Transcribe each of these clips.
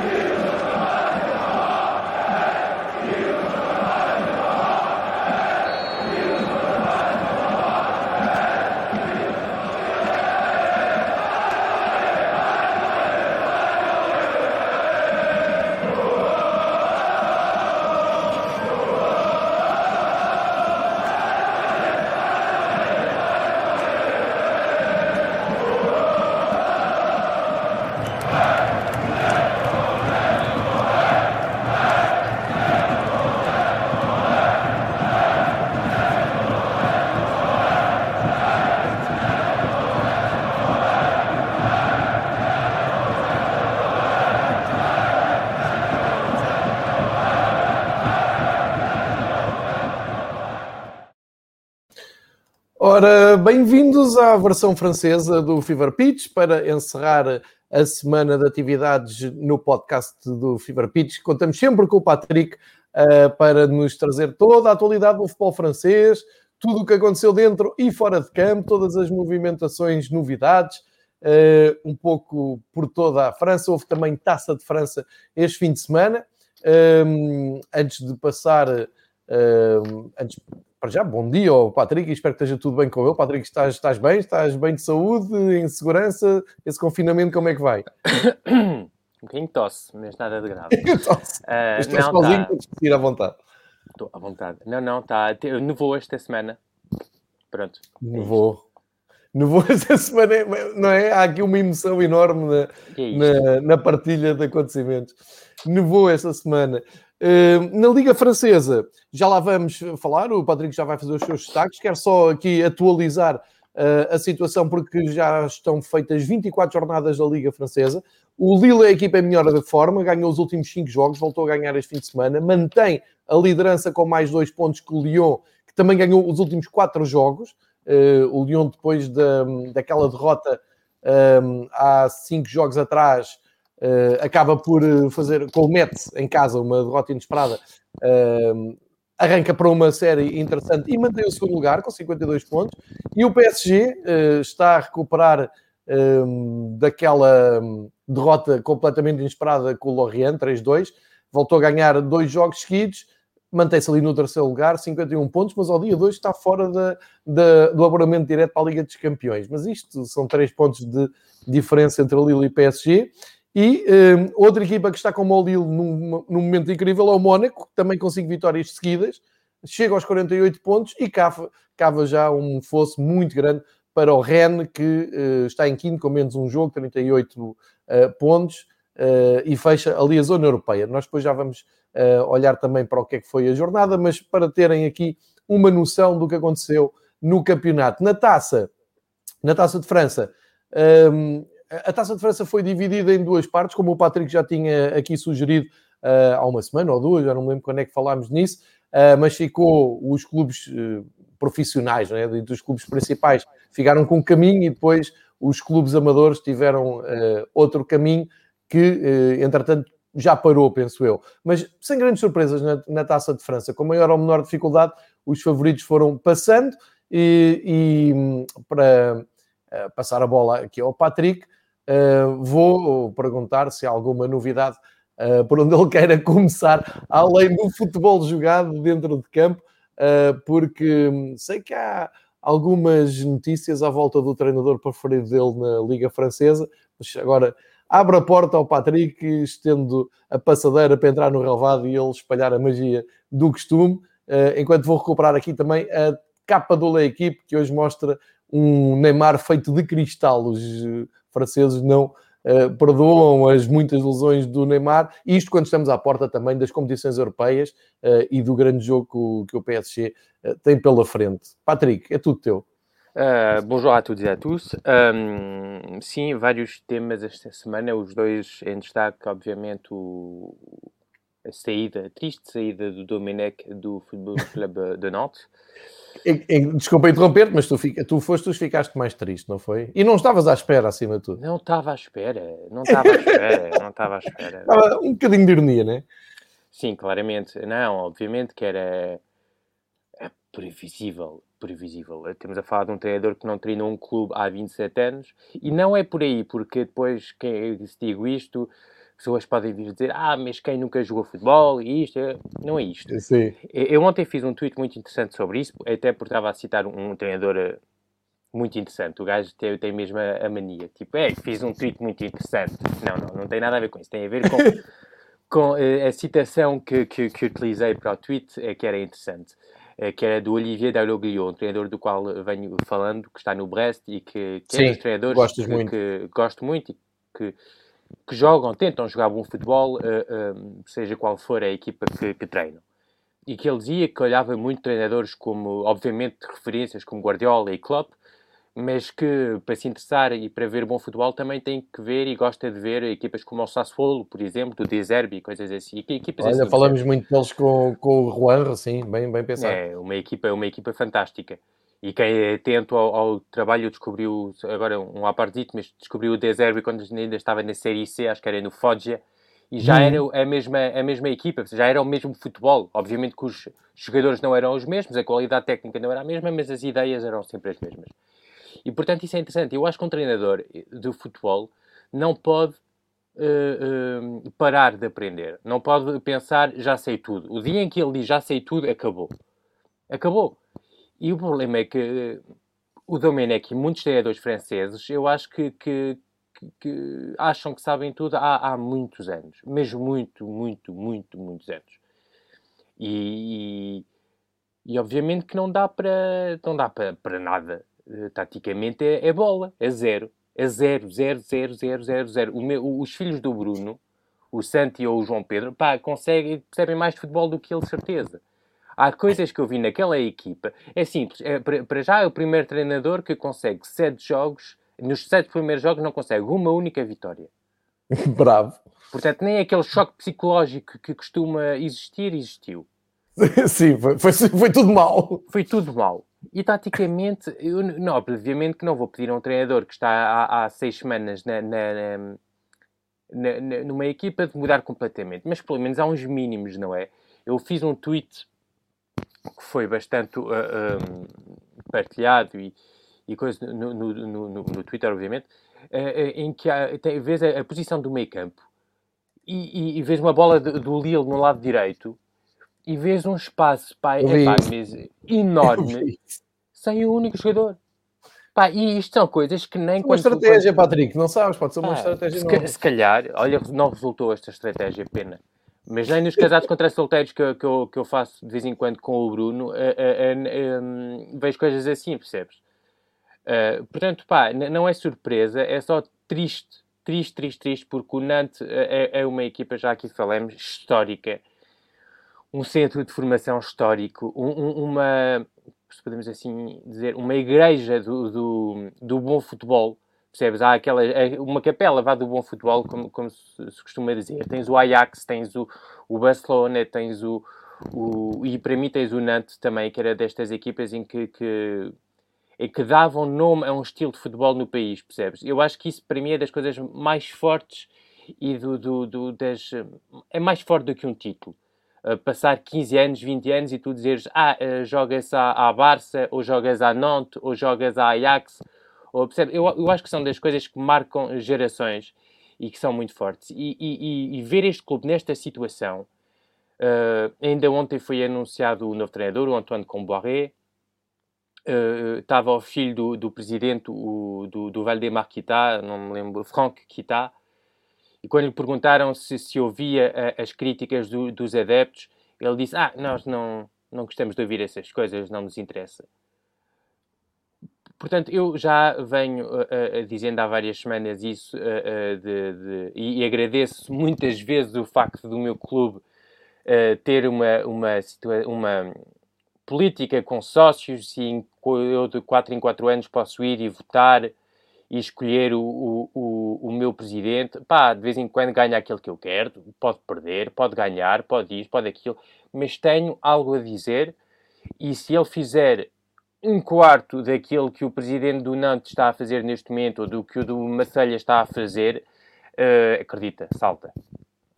Amen. Ora, bem-vindos à versão francesa do Fever Pitch para encerrar a semana de atividades no podcast do Fever Pitch. Contamos sempre com o Patrick uh, para nos trazer toda a atualidade do futebol francês, tudo o que aconteceu dentro e fora de campo, todas as movimentações, novidades, uh, um pouco por toda a França. Houve também Taça de França este fim de semana. Um, antes de passar, um, antes, para já, bom dia ao Patrick, espero que esteja tudo bem com ele. Patrick, estás, estás bem? Estás bem de saúde, em segurança? Esse confinamento, como é que vai? um bocadinho de tosse, mas nada de grave. tosse. Uh, estás não, sozinho, tá... podes ir à vontade. Estou à vontade. Não, não, está. Nevou esta semana. Pronto. É nevou. Nevou esta semana, não é? Há aqui uma emoção enorme na, é na, na partilha de acontecimentos. Nevou esta semana. Uh, na Liga Francesa, já lá vamos falar, o Patrick já vai fazer os seus destaques. Quero só aqui atualizar uh, a situação, porque já estão feitas 24 jornadas da Liga Francesa. O Lille é a equipa em melhor de forma, ganhou os últimos 5 jogos, voltou a ganhar este fim de semana, mantém a liderança com mais 2 pontos que o Lyon, que também ganhou os últimos 4 jogos. Uh, o Lyon, depois da, daquela derrota um, há 5 jogos atrás, acaba por eh, fazer com o Metz em casa uma derrota inesperada. Uh, arranca para uma série interessante e mantém o segundo lugar com 52 pontos. E o PSG uh, está a recuperar daquela um, derrota completamente inesperada com o Lorient, 3-2. Voltou a ganhar dois jogos seguidos, mantém-se ali no terceiro lugar, 51 pontos, mas ao dia 2 está fora do apuramento direto para a Liga dos Campeões. Mas isto são três pontos de diferença entre o Lille e o PSG. E um, outra equipa que está com o Lille num, num momento incrível é o Mónaco, que também com 5 vitórias seguidas, chega aos 48 pontos e cava, cava já um fosso muito grande para o Rennes, que uh, está em quinto com menos um jogo, 38 uh, pontos, uh, e fecha ali a zona europeia. Nós depois já vamos olhar também para o que é que foi a jornada, mas para terem aqui uma noção do que aconteceu no campeonato. Na taça, na taça de França, um, a Taça de França foi dividida em duas partes, como o Patrick já tinha aqui sugerido uh, há uma semana ou duas, já não me lembro quando é que falámos nisso, uh, mas ficou os clubes uh, profissionais, né, dos clubes principais, ficaram com um caminho e depois os clubes amadores tiveram outro caminho que, entretanto, já parou, penso eu. Mas sem grandes surpresas na, na, Taça de França, com maior ou menor dificuldade, os favoritos foram passando e, e hum, para passar a bola aqui ao Patrick, Uh, vou perguntar se há alguma novidade uh, por onde ele queira começar, além do futebol jogado dentro de campo, uh, porque sei que há algumas notícias à volta do treinador preferido dele na Liga Francesa, mas agora abre a porta ao Patrick, estendo a passadeira para entrar no relevado e ele espalhar a magia do costume, enquanto vou recuperar aqui também a capa do Le Equipe, que hoje mostra um Neymar feito de cristal. Os franceses não uh, perdoam as muitas lesões do Neymar. Isto quando estamos à porta também das competições europeias uh, e do grande jogo que o, PSG uh, eh, tem pela frente. Patrick, é tudo teu. Bonjour a todos e a tous. Um, sim, vários temas esta semana, os dois em destaque, obviamente, o, a saída, a triste saída do Domenech do Futebol Clube de Nantes. Desculpa interromper mas tu, fica, tu foste, tu ficaste mais triste, não foi? E não estavas à espera, acima de tudo. Não estava à espera, não estava à espera, não estava à espera. Estava um bocadinho de ironia, não é? Sim, claramente. Não, obviamente que era é previsível, previsível. Temos a falar de um treinador que não treinou um clube há 27 anos e não é por aí, porque depois, quem, se digo isto, pessoas podem vir dizer, ah, mas quem nunca jogou futebol e isto, não é isto. Sim. Eu ontem fiz um tweet muito interessante sobre isso, até porque estava a citar um, treinador eh, muito interessante. O gajo tem, tem mesmo a, mania. Tipo, é, fiz um tweet muito interessante. Não, não, não tem nada a ver com isso. Tem a ver com, com uh, a citação que, que, que utilizei para o tweet, é que era interessante. É, que era do Olivier Dalloglio, um treinador do qual venho falando, que está no Brest e que, que Sim, é um dos treinadores que, muito. que gosto muito e que que jogam, tentam jogar bom futebol, uh, uh, seja qual for a equipa que, que treinam. E que ele dizia que olhava muito treinadores como, obviamente, referências como Guardiola e Klopp, mas que para se interessar e para ver bom futebol também tem que ver e gosta de ver equipas como o Sassuolo, por exemplo, do De Zerbi e coisas assim. Equipas Olha, assim, falamos muito deles com, com o Juan, assim, bem, bem pensado. É, uma equipa, uma equipa fantástica. E quem é atento ao, ao trabalho descobriu, agora um à partite, mas descobriu o Deserve quando ainda estava na Série C, acho que era no Foggia, e já hum. era a mesma, a mesma equipa, já era o mesmo futebol. Obviamente que os jogadores não eram os mesmos, a qualidade técnica não era a mesma, mas as ideias eram sempre as mesmas. E portanto isso é interessante. Eu acho que um treinador de futebol não pode uh, uh, parar de aprender, não pode pensar já sei tudo. O dia em que ele diz já sei tudo, acabou. Acabou. E o problema é que o Domenech e muitos treinadores franceses, eu acho que, que, que, acham que sabem tudo há, há, muitos anos. Mesmo muito, muito, muito, muitos anos. E, e, e obviamente que não dá para, não dá para, para nada. Uh, taticamente é, é, bola, é zero. É zero, zero, zero, zero, zero, zero. O meu, os filhos do Bruno, o Santi ou o João Pedro, pá, conseguem, percebem mais de futebol do que ele, certeza. Há coisas que eu vi naquela equipa. É simples. É, para já é o primeiro treinador que consegue sete jogos, nos sete primeiros jogos não consegue uma única vitória. Bravo. Portanto, nem aquele choque psicológico que costuma existir, existiu. Sim, foi, foi, foi tudo mal. Foi tudo mal. E taticamente, eu, não, obviamente que não vou pedir a um treinador que está há, há seis semanas na, na, na, numa equipa de mudar completamente, mas pelo menos há uns mínimos, não é? Eu fiz um tweet que foi bastante uh, um, partilhado e, e coisa no, no, no, no, Twitter, obviamente, uh, em que há, tem, vês a, a, posição do meio campo e, e, e vês uma bola de, do Lille no lado direito e vês um espaço pá, é, pá, enorme sem o único jogador. Pá, e isto são coisas que nem... Uma estratégia, quando... Patrick, não sabes? Pode ser uma ah, estratégia se, se calhar, olha, não resultou esta estratégia, pena. Mas nem nos casados contra solteiros que, que, eu, que eu faço de vez em quando com o Bruno, uh, uh, uh, vejo coisas assim, percebes? Eh, portanto, pá, não é surpresa, é só triste, triste, triste, triste, porque o Nantes é, é uma equipa, já aqui falamos, histórica. Um centro de formação histórico, um, um, uma, se podemos assim dizer, uma igreja do, do, do bom futebol Percebes? Há aquela, é uma capela vá do bom futebol, como, como se, costuma dizer. Tens o Ajax, tens o, o Barcelona, tens o, o. E para mim tens o Nantes também, que era destas equipas em que, que, em que davam nome a um estilo de futebol no país, percebes? Eu acho que isso para mim é das coisas mais fortes e do, do, do das. É mais forte do que um título. Uh, passar 15 anos, 20 anos e tu dizeres, ah, uh, jogas à, à Barça, ou jogas à Nantes, ou jogas à Ajax ou, percebe? Eu, eu acho que são das coisas que marcam gerações e que são muito fortes. E, e, e ver este clube nesta situação, uh, ainda ontem foi anunciado o novo treinador, o Antoine Comboiré, uh, estava o filho do, do presidente o, do, do Valdemar Kita, não me lembro, Franck Kita, e quando lhe perguntaram se, se ouvia uh, as críticas do, dos adeptos, ele disse, ah, nós não, não gostamos de ouvir essas coisas, não nos interessa. Portanto, eu já venho uh, uh, dizendo há várias semanas isso uh, de, de, e, agradeço muitas vezes o facto do meu clube ter uma, uma, uma política com sócios e eu de 4 em 4 anos posso ir e votar e escolher o, o, o, meu presidente. Pá, de vez em quando ganha aquele que eu quero, pode perder, pode ganhar, pode isso, pode aquilo, mas tenho algo a dizer e se ele fizer um quarto daquilo que o presidente do Nantes está a fazer neste momento, ou do que o do Macelha está a fazer, uh, acredita, salta.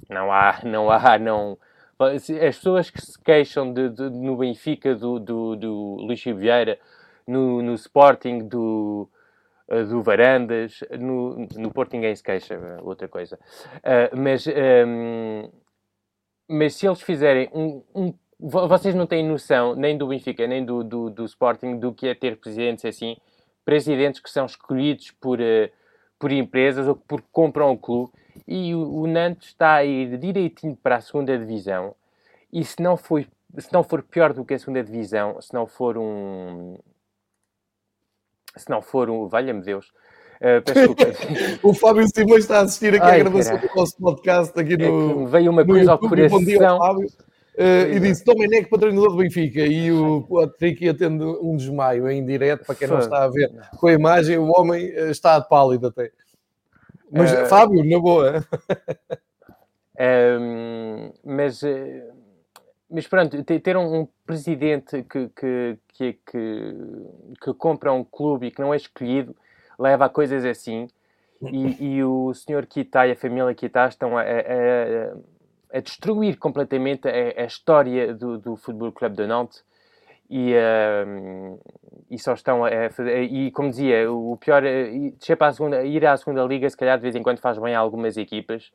Não há, não há, não. As pessoas que se queixam de, de no Benfica do, do, do Luís Vieira, no, no Sporting do, uh, do Varandas. No, no Porto ninguém se queixa, outra coisa. Uh, mas, um, mas se eles fizerem um, um, Vocês não têm noção, nem do Benfica, nem do, do, do Sporting, do que é ter presidentes assim. Presidentes que são escolhidos por, uh, por empresas ou por compram o clube. E o, o Nantes está a ir direitinho para a segunda divisão. E se não for, se não for pior do que a segunda divisão, se não for um, se não for um. Valha-me Deus. Uh, o Fábio Simões está a assistir aqui Ai, à gravação do nosso podcast aqui no. É veio uma coisa YouTube, ao coração. Bom dia, Fábio. Uh, e disse Domenech para treinador do Benfica e o Patrick ia tendo um desmaio em direto para quem não está a ver com a imagem, o homem eh, está pálido até. Mas uh, Fábio, na boa. um, mas, mas pronto, ter um, um presidente que, que, que, que, que compra um clube e que não é escolhido leva a coisas assim. E, e o senhor Kita e a família Kita estão a, a, a, destruir completamente a, a história do, do Futebol Clube de Nantes e, uh, e só estão a fazer. E como dizia, o pior é para a segunda, ir à segunda liga, se calhar de vez em quando faz bem a algumas equipas.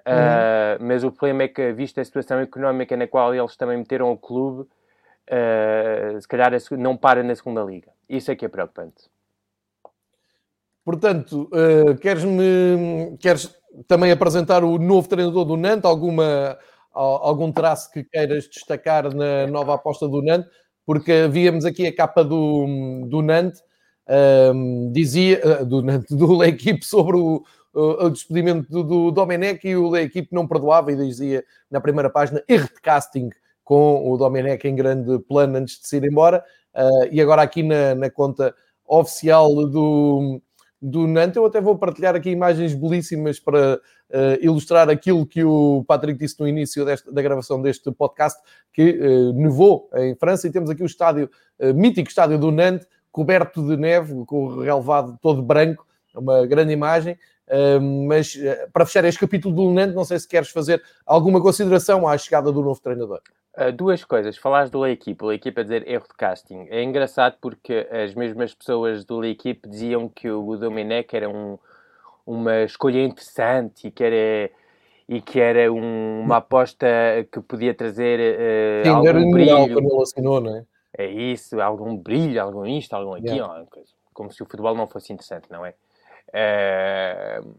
Uh, Mas o problema é que, vista a situação económica na qual eles também meteram o clube, uh, se calhar não para na segunda liga. Isso é que é preocupante. Portanto, queres-me queres também apresentar o novo treinador do Nantes? Alguma, algum traço que queiras destacar na nova aposta do Nantes? Porque víamos aqui a capa do, do Nantes, um, dizia, do, Nantes, do equipe sobre o, o, despedimento do, do Domenech e o equipe não perdoava e dizia na primeira página erro de casting com o Domenech em grande plano antes de se ir embora. Uh, e agora aqui na, na conta oficial do, do Nantes, eu até vou partilhar aqui imagens belíssimas para uh, ilustrar aquilo que o Patrick disse no início desta, da gravação deste podcast, que uh, nevou em França e temos aqui o estádio, uh, mítico estádio do Nantes, coberto de neve, com o relevado todo branco, uma grande imagem. mas para fechar este capítulo do Nantes, não sei se queres fazer alguma consideração à chegada do novo treinador. Uh, duas coisas. Falaste do L'Equipe, o L'Equipe a dizer erro de casting. É engraçado porque as mesmas pessoas do L'Equipe diziam que o Domenech era um, uma escolha interessante e que era, e que era um, uma aposta que podia trazer uh, Sim, algum era brilho. quando ele assinou, não é? É isso, algum brilho, algum isto, algum aquilo. Yeah. Como se o futebol não fosse interessante, não é? Uh,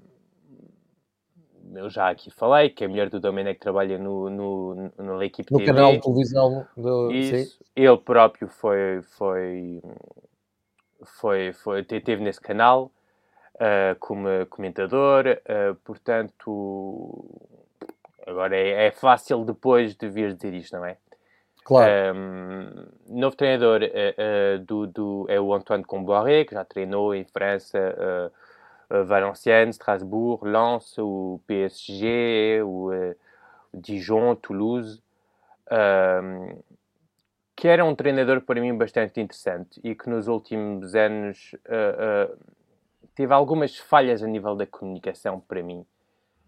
eu já aqui falei que a mulher do Domenech trabalha no, no, no, na equipe no TV. canal de televisão do... Isso. Sim. Ele próprio foi, foi, foi, foi, teve nesse canal uh, como comentador, uh, portanto, agora é, é, fácil depois de vir dizer isto, não é? Claro. Um, novo treinador uh, do, do, é o Antoine Comboiré, que já treinou em França Valenciennes, Strasbourg, Lens, o PSG, o uh, Dijon, Toulouse, um, que era um treinador para mim bastante interessante e que nos últimos anos uh, uh, teve algumas falhas a nível da comunicação para mim.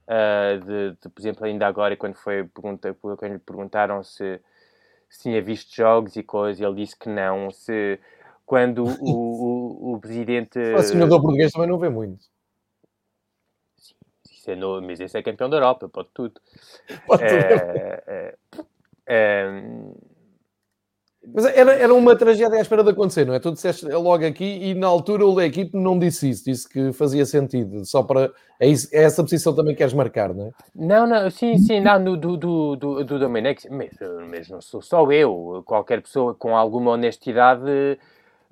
De, de, por exemplo, ainda agora, quando, foi pergunta, quando lhe perguntaram se, se tinha visto jogos e coisas, ele disse que não. Se, quando o, o, o presidente. O senador português também não vê muito sendo, mas esse é campeão da Europa, pode tudo. Pode é, é, é, mas era, era uma tragédia à espera de acontecer, não é? Tu disseste logo aqui e na altura o da equipe não disse isso, disse que fazia sentido, só para. É, isso, é essa posição também que queres marcar, não é? Não, não, sim, sim, não, do, do, do, do, do Domenech, mas, mas não sou só eu, qualquer pessoa com alguma honestidade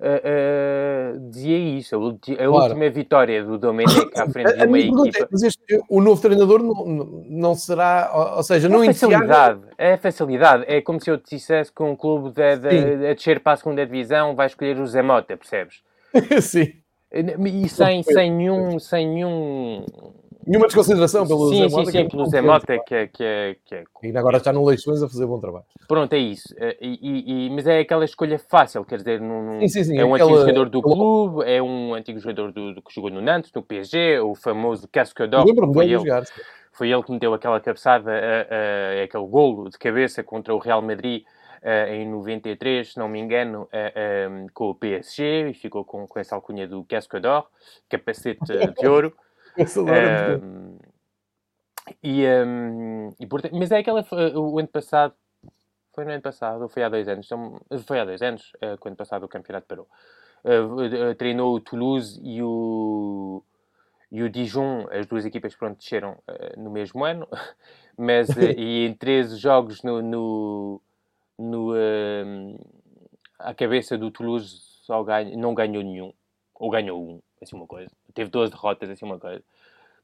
uh, uh, dizia isso. A, claro. última vitória do Domenic à frente de uma equipa. Mas este, o novo treinador não, não será, ou seja, não é facilidade. É facilidade. É como se eu te dissesse que um clube de, de, a descer para a segunda divisão vai escolher o Zé Mota, percebes? Sim. E sem, sem nenhum, sem nenhum Nenhuma desconsideração pelo sim, Zé Mota. Sim, sim, pelo Zé Mota, que é, que, é, que é... E agora está no Leixões a fazer bom trabalho. Pronto, é isso. Eh, e, e, mas é aquela escolha fácil, quer dizer, num, sim, sim, sim, é um aquela... antigo jogador do clube, é um antigo jogador do, do, que jogou no Nantes, no PSG, o famoso Cascador. Foi ele, jogar, foi ele que meteu aquela cabeçada, uh, uh, aquele golo de cabeça contra o Real Madrid uh, em 93, se não me engano, uh, eh, um, com o PSG e ficou com, com essa alcunha do Casque d'Or, capacete de ouro. Uh, e, um, e mas é aquela. O ano passado. Foi no ano passado, ou foi há dois anos? Então, foi há dois anos, uh, quando passado o campeonato parou. Uh, treinou o Toulouse e o, e o Dijon, as duas equipas pronto, desceram uh, no mesmo ano, mas e em 13 jogos no, no, no uh, à cabeça do Toulouse só não ganhou nenhum, ou ganhou um, assim uma coisa. Teve 12 derrotas, assim uma coisa.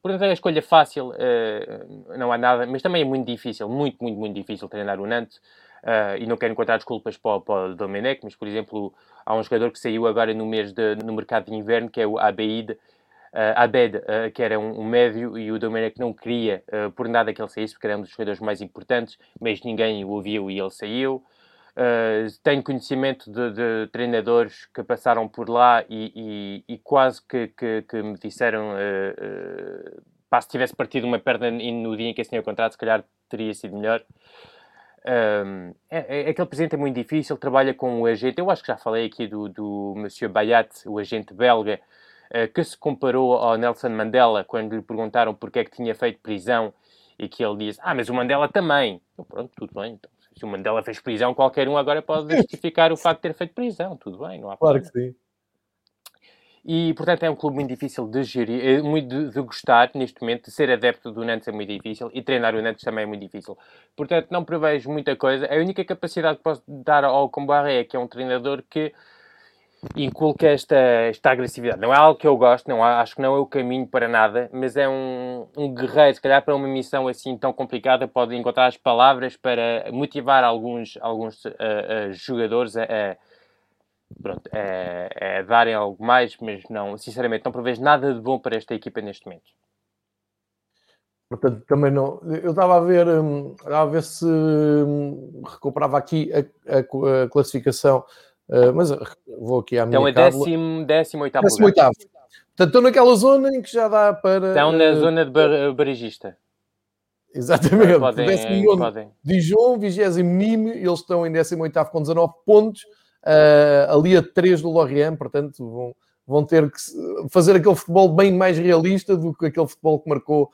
Portanto, é a escolha fácil, uh, não há nada, mas também é muito difícil, muito, muito, muito difícil treinar o Nantes. Uh, e não quero encontrar desculpas para, para o Domenech, mas, por exemplo, há um jogador que saiu agora no mês de, no mercado de inverno, que é o Abeid, uh, Abed, uh, que era um, um, médio, e o Domenech não queria por nada que ele saísse, porque era um dos jogadores mais importantes, mas ninguém o ouviu e ele saiu. Uh, tenho conhecimento de, de, treinadores que passaram por lá e, e, e quase que, que, que, me disseram uh, uh, se tivesse partido uma perna no dia em que assinei o contrato, se calhar teria sido melhor. Um, é, é, aquele presidente é muito difícil, trabalha com o agente. Eu acho que já falei aqui do, do Monsieur Bayat, o agente belga, que se comparou ao Nelson Mandela quando lhe perguntaram porque é que tinha feito prisão e que ele disse: Ah, mas o Mandela também. Então, pronto, tudo bem. Então, o Mandela fez prisão, qualquer um agora pode justificar o facto de ter feito prisão. Tudo bem, não há Claro problema. que sim. E, portanto, é um clube muito difícil de gerir, é muito de, de, gostar neste momento, de ser adepto do Nantes é muito difícil e treinar o Nantes também é muito difícil. Portanto, não prevejo muita coisa. A única capacidade que posso dar ao Combaré é que é um treinador que inculca esta, esta agressividade. Não é algo que eu gosto, não, acho que não é o caminho para nada, mas é um, um guerreiro, se calhar para uma missão assim tão complicada, pode encontrar as palavras para motivar alguns, alguns uh, uh, jogadores a, a pronto, é, é darem algo mais, mas não, sinceramente, não prevejo nada de bom para esta equipa neste momento. Portanto, também não. Eu estava a ver, hum, estava a ver se hum, recuperava aqui a, a, a classificação, uh, mas vou aqui à minha. Então é décimo, décimo oitavo. Décimo oitavo. Portanto, estão naquela zona em que já dá para. Estão na uh, zona de bar, barigista. Exatamente. Podem, décimo podem. Dijon, vigésimo Nîmes, eles estão em décimo oitavo com 19 pontos uh, ali a 3 do Lorient, portanto vão, vão ter que fazer aquele futebol bem mais realista do que aquele futebol que marcou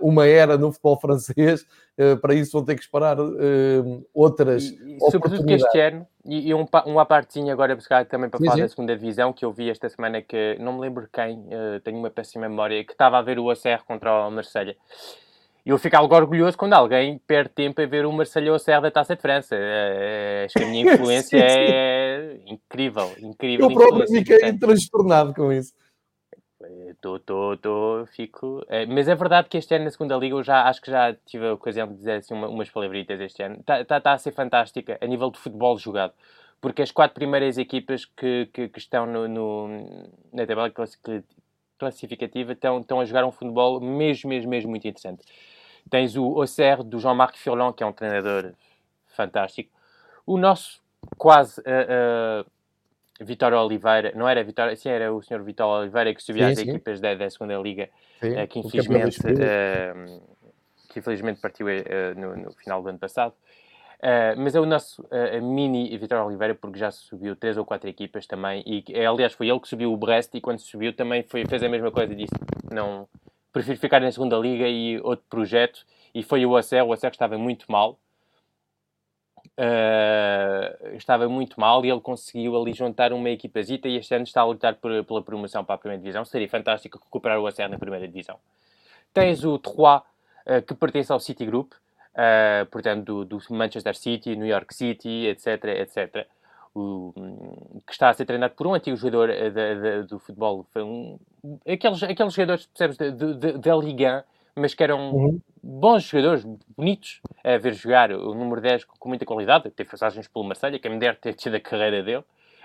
uma era no futebol francês. Uh, para isso vão ter que esperar uh, outras e, e, Sobretudo que este ano, e, e um, um à partezinha agora também para sim, falar sim. da segunda divisão, que eu vi esta semana que, não me lembro quem, tenho uma péssima memória, que estava a ver o ACR contra o Marselha eu fico algo orgulhoso quando alguém perde tempo a ver o Marcelo Serra da Taça de França. É, acho que a minha influência sim, sim. é incrível, incrível. Eu próprio fiquei transtornado com isso. Tô, tô, tô, fico... É, mas é verdade que este ano na segunda liga eu já acho que já tive a ocasião de dizer assim, uma, umas palavritas este ano. Está tá, tá a ser fantástica a nível de futebol jogado. Porque as quatro primeiras equipas que, que, que estão no, no, na tabela classificativa estão, estão a jogar um futebol mesmo, mesmo, mesmo muito interessante. Tens o Auxerre do Jean-Marc Furlan, que é um treinador fantástico. O nosso quase uh, Vitória Oliveira, não era Vitória, sim, era o senhor Vitória Oliveira que subia sim, as sim. equipas da, da segunda Liga, uh, que, infelizmente, que infelizmente partiu no, no, final do ano passado. mas é o nosso mini Vitória Oliveira, porque já subiu três ou quatro equipas também. E, aliás, foi ele que subiu o Brest e quando subiu também foi, fez a mesma coisa. Disse: não, prefiro ficar na segunda liga e outro projeto. E foi o Acer, o Acer estava muito mal. Uh, estava muito mal e ele conseguiu ali juntar uma equipazita e este ano está a lutar por, pela promoção para a primeira divisão. Seria fantástico recuperar o Acer na primeira divisão. Tens o Troyes, uh, que pertence ao City Group, uh, portanto, do, do, Manchester City, New York City, etc, etc o, que está a ser treinado por um antigo jogador eh, de, de, do futebol. Um, aqueles, aqueles jogadores, percebes, da Liga, mas que eram uhum. bons jogadores, bonitos a ver jogar. O número 10 com muita qualidade, teve passagens pelo Marselha, que me deve ter tido a carreira dele.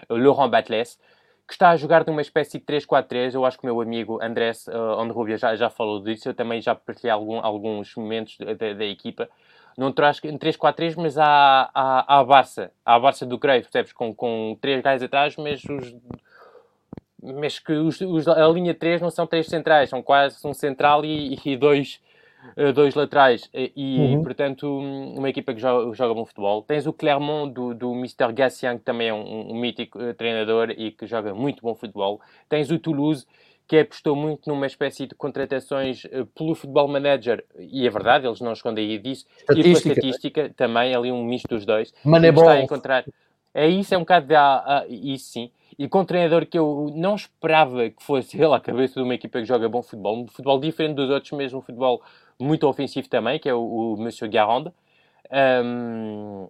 O Laurent Batles, que está a jogar numa espécie de 3-4-3. Eu acho que o meu amigo Andrés uh, Onrubia já, já falou disso. Eu também já partilhei algum, alguns momentos da, da equipa não traz em 3-4-3, mas há, a Barça, há a Barça do Cruyff, percebes? Com, com três gajos atrás, mas os, mas que os, os, a linha 3 não são três centrais, são quase um central e, e dois, uh, dois laterais e, uhum. portanto, uma equipa que joga, joga bom futebol. Tens o Clermont do, do Mr. Gassian, que também é um, um mítico uh, treinador e que joga muito bom futebol. Tens o Toulouse, que apostou muito numa espécie de contratações uh, pelo Futebol Manager, e é verdade, eles não escondem disso, e pela estatística também, ali um misto dos dois. Moneyball. Está a encontrar... É isso, é um bocado de... Ah, ah, isso sim. E com um treinador que eu não esperava que fosse ele à cabeça de uma equipa que joga bom futebol, um futebol diferente dos outros, mesmo um futebol muito ofensivo também, que é o, o Monsieur Garande. Um,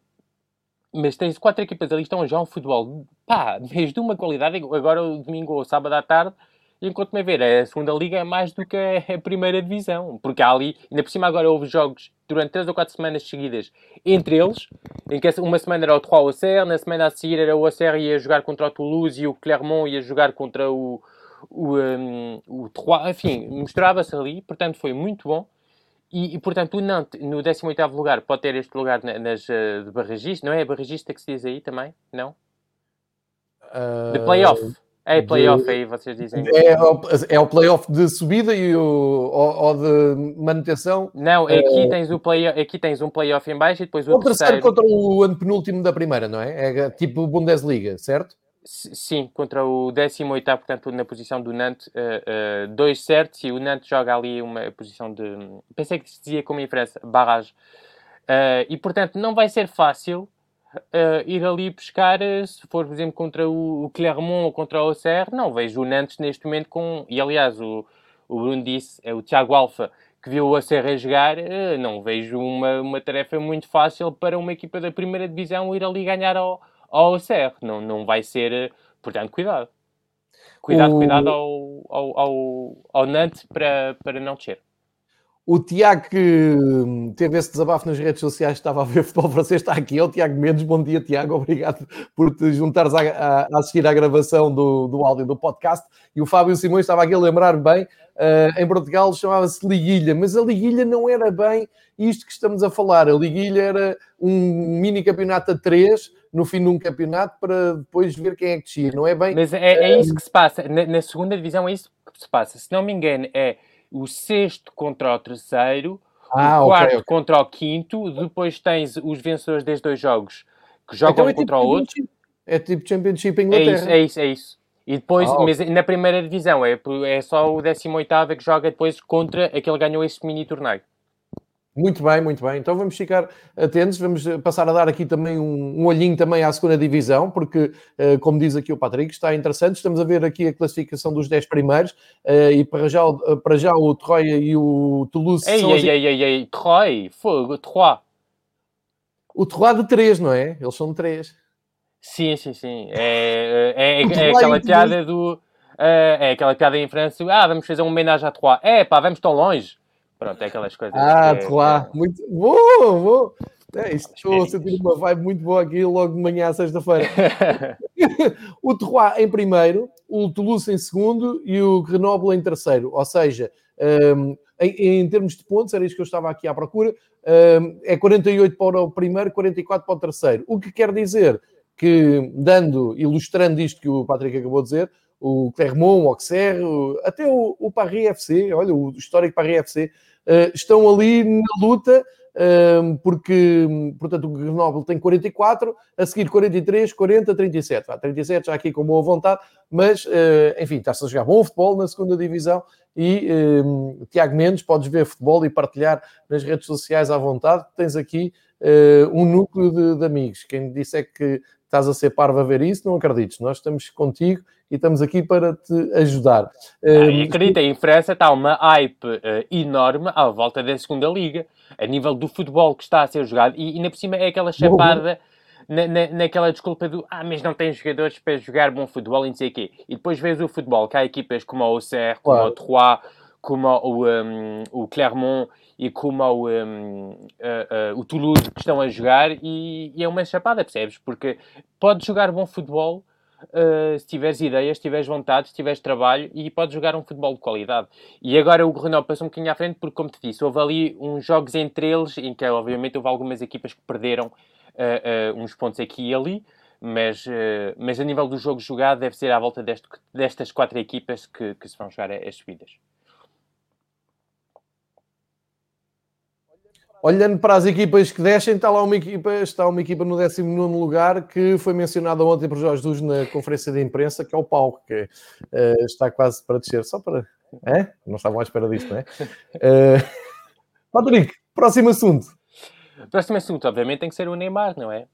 mas tens quatro equipas ali que estão já um futebol, pá, mesmo de uma qualidade. Agora, o domingo ou sábado à tarde, enquanto-me a ver, a segunda liga é mais do que a primeira divisão, porque há ali, ainda por cima agora houve jogos durante três ou quatro semanas seguidas entre eles, em que uma semana era o Trois Auxerre, na semana a seguir era o Auxerre ia jogar contra o Toulouse e o Clermont ia jogar contra o, o, um, o Trois, enfim, misturava-se ali, portanto foi muito bom. E, e, portanto, o Nantes, no 18 lugar, pode ter este lugar nas uh, de barragista, não é? A barragista que se diz aí também? Não? Uh... De playoff. É playoff de... aí, vocês dizem. É, o, é o playoff de subida e o, ou, ou de manutenção? Não, aqui, é... tens o play, aqui tens um playoff em baixo e depois o, o terceiro. contra o ano penúltimo da primeira, não é? É tipo Bundesliga, certo? Sim, contra o 18, portanto, na posição do Nantes, uh, uh, dois certos, e o Nantes joga ali uma posição de. Pensei que se dizia como em França, barragem. Uh, e portanto, não vai ser fácil uh, ir ali pescar, uh, se for, por exemplo, contra o, Clermont ou contra o Auxerre, não vejo o Nantes neste momento com. E aliás, o, o Bruno disse, é o Tiago Alfa, que viu o Auxerre jogar, uh, não vejo uma, uma tarefa muito fácil para uma equipa da primeira divisão ir ali ganhar ao, ao Auxerre. Não, não vai ser. Portanto, cuidado. Cuidado, o... cuidado ao, ao, ao, ao Nantes para, para não descer. O Tiago que hum, teve esse desabafo nas redes sociais, estava a ver futebol francês, está aqui. É o Tiago Mendes. Bom dia, Tiago. Obrigado por te juntares a, a, a, assistir à gravação do, do áudio do podcast. E o Fábio Simões estava aqui a lembrar bem. Uh, em Portugal chamava-se Liguilha, mas a Liguilha não era bem isto que estamos a falar. A Liguilha era um mini campeonato a três no fim de um campeonato para depois ver quem é que descia. Não é bem. Mas é, é isso que se passa. Na, na segunda divisão é isso que se passa. Se não me engano, é o sexto contra o terceiro, ah, o quarto okay, okay. contra o quinto, depois tens os vencedores destes dois jogos que jogam então é contra tipo o outro. É tipo Championship Inglaterra. É isso, é isso, é isso. E depois, oh. mas na primeira divisão, é, é só o 18 que joga depois contra aquele que ganhou esse mini torneio. Muito bem, muito bem. Então vamos ficar atentos, vamos passar a dar aqui também um, um olhinho também à segunda divisão, porque, uh, como diz aqui o Patrick, está interessante. Estamos a ver aqui a classificação dos 10 primeiros uh, e para já, para já o Troia e o Toulouse ei, são... Ei, ei, ei, ei, Troyes, fogo, Troyes. O Troyes de 3, não é? Eles são de 3. Sim, sim, sim. É, é, é, é aquela piada do... É, aquela piada em França, ah, vamos fazer uma homenagem a Troyes. É, pá, vamos tão longe. Pronto, é aquelas coisas. Ah, que, claro, é... muito bom, bom. É, isto, estou a sentir uma vibe muito boa aqui logo de manhã à sexta-feira. o Terroir em primeiro, o Toulouse em segundo e o Grenoble em terceiro. Ou seja, um, em, em, termos de pontos, era isso que eu estava aqui à procura, um, é 48 para o primeiro, 44 para o terceiro. O que quer dizer que, dando, ilustrando isto que o Patrick acabou de dizer, o Clermont, o Auxerre, até o, o Paris FC, olha, o histórico Paris FC, uh, estão ali na luta, uh, porque, portanto, o Grenoble tem 44, a seguir 43, 40, 37. Vá, 37 já aqui com boa vontade, mas, uh, enfim, está-se a jogar bom futebol na segunda divisão e Tiago Mendes, podes ver futebol e partilhar nas redes sociais à vontade, tens aqui um núcleo de, de amigos. Quem disse é que estás a ser parvo a ver isso, não acredites. Nós estamos contigo e estamos aqui para te ajudar. Ah, e acredita, em França está uma hype uh, enorme à volta da segunda liga, a nível do futebol que está a ser jogado, e ainda por cima é aquela chapada na, na, naquela desculpa do ah, mas não tem jogadores para jogar bom futebol e não sei o quê. E depois vês o futebol, que há equipas como o Auxerre, como claro. o Troyes, como o, um, o Clermont e como o, um, uh, uh, o Toulouse que estão a jogar e, e, é uma chapada, percebes? Porque podes jogar bom futebol uh, se tiveres ideias, se tiveres vontade, se tiveres trabalho e podes jogar um futebol de qualidade. E agora o Renault passou um bocadinho à frente porque, como te disse, houve ali uns jogos entre eles em que, obviamente, houve algumas equipas que perderam uns pontos aqui e ali, mas, mas a nível do jogo jogado deve ser à volta deste, destas quatro equipas que, que se vão jogar as subidas. Olhando para as equipas que descem, está lá uma equipa, está uma equipa no 19 lugar que foi mencionada ontem por Jorge Jesus na conferência de imprensa, que é o Pau, que uh, está quase para descer. Só para. É? Não estavam à espera disto, não é? Uh... Patrick, próximo assunto. Próximo assunto, obviamente, tem que ser o Neymar, não é?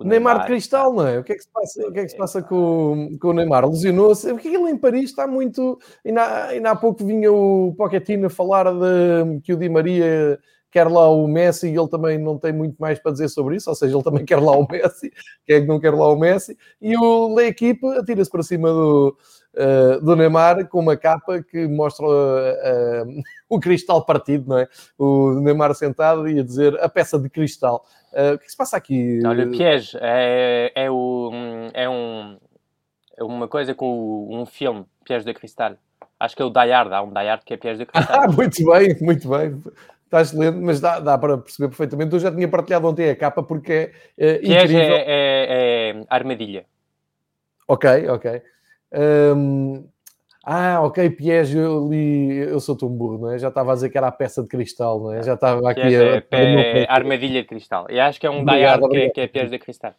O Neymar, Neymar de cristal, não é? O que é que se passa, o que é que se passa com, com o Neymar? Lesionou-se. Porque ele em Paris está muito. Ainda, ainda há pouco vinha o Pochettino a falar de, que o Di Maria quer lá o Messi e ele também não tem muito mais para dizer sobre isso, ou seja, ele também quer lá o Messi, quem é que não quer lá o Messi, e o Equipe atira-se para cima do, uh, do Neymar com uma capa que mostra uh, o cristal partido, não é? O Neymar sentado e a dizer a peça de cristal. Uh, o que, é que se passa aqui? Olha, o Piège é, é, o, é, um, é uma coisa com um filme, Piège de Cristal. Acho que é o Die Hard, há um Die Hard que é Piège de Cristal. Ah, muito bem, muito bem. Está excelente, mas dá, dá para perceber perfeitamente. Eu já tinha partilhado ontem a capa porque é, é Piège incrível. É, é, é armadilha. Ok, ok. Um, ah, ok, Piège, eu li, eu sou tão burro, não é? Já estava a dizer que era a peça de cristal, não é? Já estava aqui a, é, a, armadilha de cristal. E acho que é um Obrigado, que, é, que é Piège de cristal.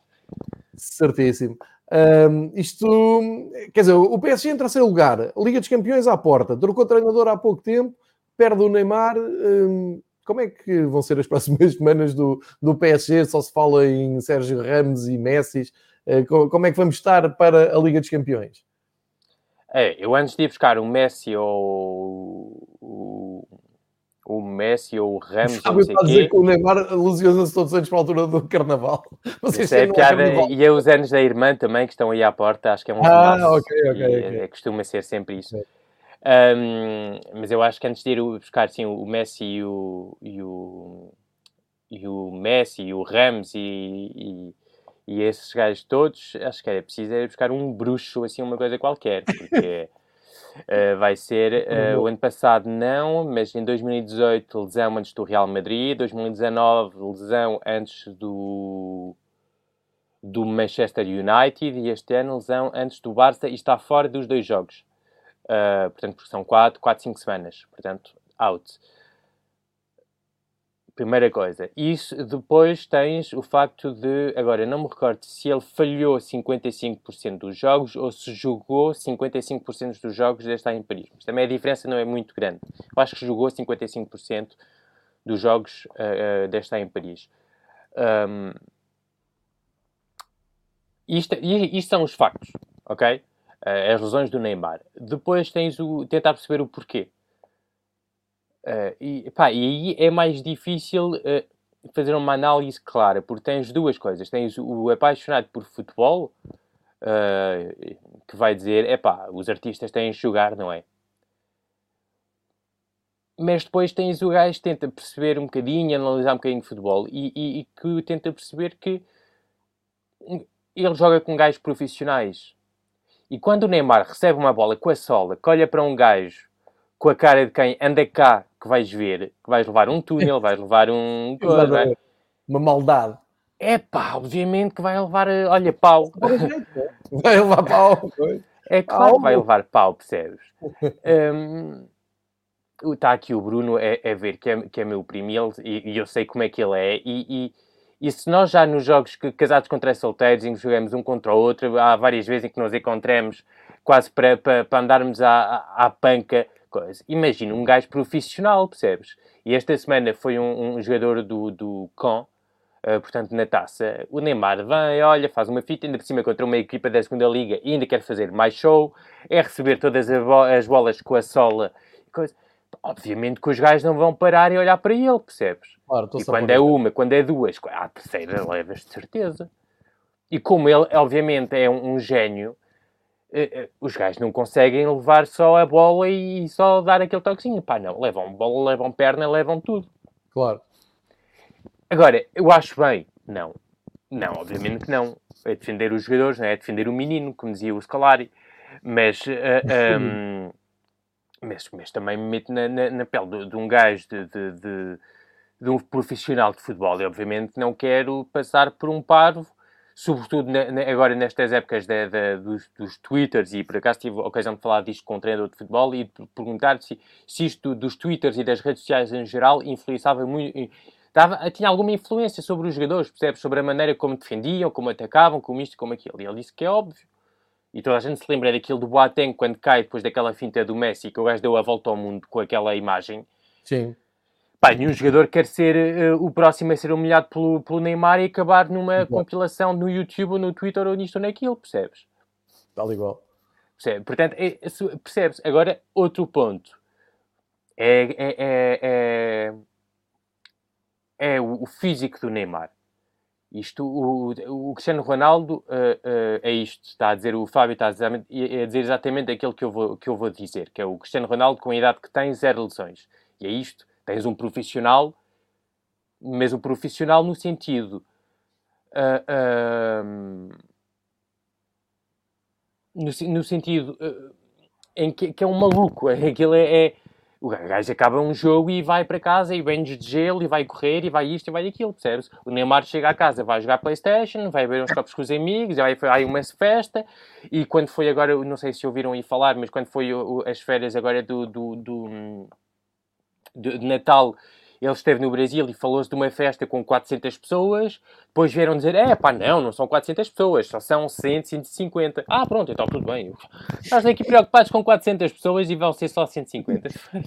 Certíssimo. Um, isto, quer dizer, o PSG entra em lugar, Liga dos Campeões à porta, trocou treinador há pouco tempo, perde o Neymar. Um, como é que vão ser as próximas semanas do, do PSG? Só se fala em Sérgio Ramos e Messi. Uh, como é que vamos estar para a Liga dos Campeões? É, eu antes de ir buscar o Messi ou o, o Messi ou o Ramos, não sei dizer que o Neymar lesionou-se todos os anos para a altura do Carnaval. Vocês é piada, e é os anos da irmã também que estão aí à porta, acho que é um Ah, ok, ok. okay. É, costuma ser sempre isso. Um, mas eu acho que antes de ir buscar sim, o Messi e o, e o, e o Messi e o Ramos e, e e esses gajos todos, acho que era preciso era buscar um bruxo, assim, uma coisa qualquer, porque uh, vai ser, uh, o ano passado não, mas em 2018 lesão antes do Real Madrid, 2019 lesão antes do, do Manchester United e este ano lesão antes do Barça e está fora dos dois jogos. Uh, portanto, porque são 4, 4, 5 semanas. Portanto, out. Primeira coisa. Isso depois tens o facto de. Agora, não me recordo se ele falhou 55% dos jogos ou se jogou 55% dos jogos deste ano em Paris. Também a diferença não é muito grande. Eu acho que jogou 55% dos jogos uh, uh, deste ano em Paris. Um, isto, isto são os factos, ok? Uh, as lesões do Neymar. Depois tens o. tentar perceber o porquê. Uh, e, pá, e aí é mais difícil uh, fazer uma análise clara, porque tens duas coisas. Tens o apaixonado por futebol, uh, que vai dizer, é pá, os artistas têm de jogar, não é? Mas depois tens o gajo que tenta perceber um bocadinho, analisar um bocadinho de futebol e, e, e que tenta perceber que ele joga com gajos profissionais. E quando o Neymar recebe uma bola com a sola, que olha para um gajo com a cara de quem anda cá, que vais ver, que vais levar um túnel, vais levar um. Coisa, uma maldade. É pá, obviamente que vai levar, olha, pau. Vai levar pau. É claro que vai levar pau, percebes? Um, está aqui o Bruno é, é ver que é, que é meu primo e, e, eu sei como é que ele é. E, e, e se nós já nos jogos que, casados contra solteiros, em que jogamos um contra o outro, há várias vezes em que nos encontramos quase para, para, para andarmos à, à, à panca coisa. Imagina um gajo profissional, percebes? E esta semana foi um, um jogador do, do Con, uh, portanto, na taça. O Neymar vem, olha, faz uma fita, ainda por cima contra uma equipa da segunda Liga e ainda quer fazer mais show, é receber todas as bolas com a sola. Coisa. Obviamente que os gajos não vão parar e olhar para ele, percebes? Claro, e quando é uma, quando é duas, à terceira levas de certeza. E como ele, obviamente, é um, um gênio, eh, eh, os gajos não conseguem levar só a bola e só dar aquele toquezinho. Pá, não, levam bola, levam perna, levam tudo. Claro. Agora, eu acho bem. Não. Não, obviamente que não. É defender os jogadores, não é? é defender o menino, como dizia o Scalari. Mas, uh, eh, um, ehm, mas, mas, também me meto na, na, na pele de, de, um gajo, de, de, de, de um profissional de futebol. E obviamente não quero passar por um parvo sobretudo agora nestas épocas de, de, dos, dos, Twitters, e por acaso tive a ocasião de falar disto com um treinador de futebol e perguntar se, se isto dos Twitters e das redes sociais em geral influenciava muito. Dava, tinha alguma influência sobre os jogadores, percebes? Sobre a maneira como defendiam, como atacavam, como isto, como aquilo. E ele disse que é óbvio. E toda a gente se lembra daquilo do Boateng quando cai depois daquela finta do Messi, que o gajo deu a volta ao mundo com aquela imagem. Sim. Pá, nenhum jogador quer ser uh, o próximo a ser humilhado pelo, pelo Neymar e acabar numa compilação no YouTube ou no Twitter ou nisto ou naquilo, percebes? Tal igual. Percebe? Portanto, é, é, percebes? Agora, outro ponto. É, é, é, é, é o, o físico do Neymar. Isto, o, o Cristiano Ronaldo uh, uh, é isto, está a dizer, o Fábio está a dizer, a dizer, exatamente aquilo que eu, vou, que eu vou dizer, que é o Cristiano Ronaldo com a idade que tem, zero lesões. E é isto, tens um profissional, mas um profissional no sentido... Uh, no, no, sentido em que, que, é um maluco, aquilo é, é o gajo acaba um jogo e vai para casa e vem de gelo e vai correr e vai isto e vai aquilo, percebes? O Neymar chega a casa, vai jogar Playstation, vai ver uns copos com os amigos, vai aí uma festa e quando foi agora, não sei se ouviram aí falar, mas quando foi as férias agora do, do, do, do de Natal ele esteve no Brasil e falou-se de uma festa com 400 pessoas, depois vieram dizer, é pá, não, não são 400 pessoas, só são 100, 150. Ah, pronto, então tudo bem. Nós aqui preocupados com 400 pessoas e vão ser só 150.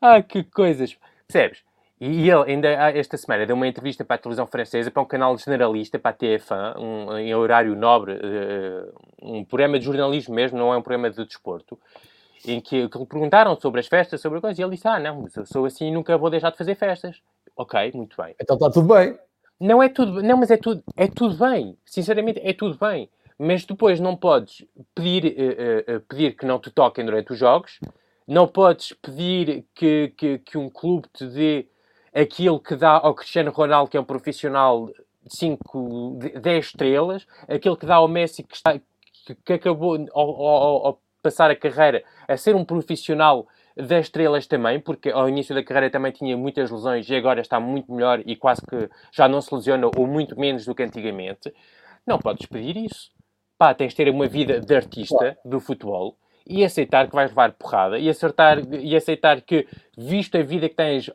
ah, que coisas. Percebes? E ele, ainda esta semana, deu uma entrevista para a televisão francesa, para um canal generalista, para a TF1, um, em horário nobre, uh, um programa de jornalismo mesmo, não é um programa de desporto em que, que lhe perguntaram sobre as festas, sobre a coisa, e ele disse: Ah, não, eu sou assim e nunca vou deixar de fazer festas. Ok, muito bem. Então está tudo bem. Não é tudo, não, mas é tudo, é tudo bem. Sinceramente, é tudo bem. Mas depois não podes pedir, uh, uh, pedir que não te toquem durante os jogos, não podes pedir que, que, que um clube te dê aquilo que dá ao Cristiano Ronaldo, que é um profissional de 5, 10 estrelas, aquilo que dá ao Messi, que, está, que, que acabou ao, ao, ao passar a carreira a ser um profissional das estrelas também, porque ao início da carreira também tinha muitas lesões e agora está muito melhor e quase que já não se lesiona ou muito menos do que antigamente. Não podes pedir isso. Pá, tens de ter uma vida de artista do futebol e aceitar que vais levar porrada e, acertar, e aceitar que, visto a vida que tens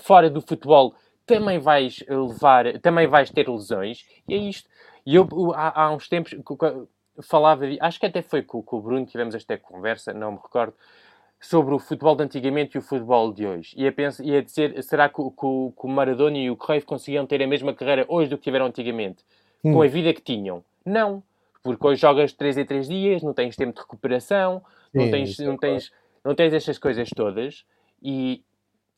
fora do futebol, também vais levar, também vais ter lesões e é isto. E eu, há, há uns tempos, falava, acho que até foi com, com o Bruno, tivemos esta conversa, não me recordo, sobre o futebol de antigamente e o futebol de hoje. E a, pensar, e a dizer, será que, que, que o Maradona e o Cruyff conseguiam ter a mesma carreira hoje do que tiveram antigamente? Hum. Com a vida que tinham? Não. Porque hoje jogas 3 em 3 dias, não tens tempo de recuperação, Sim, não, tens, não, é tens, não tens estas coisas todas. E,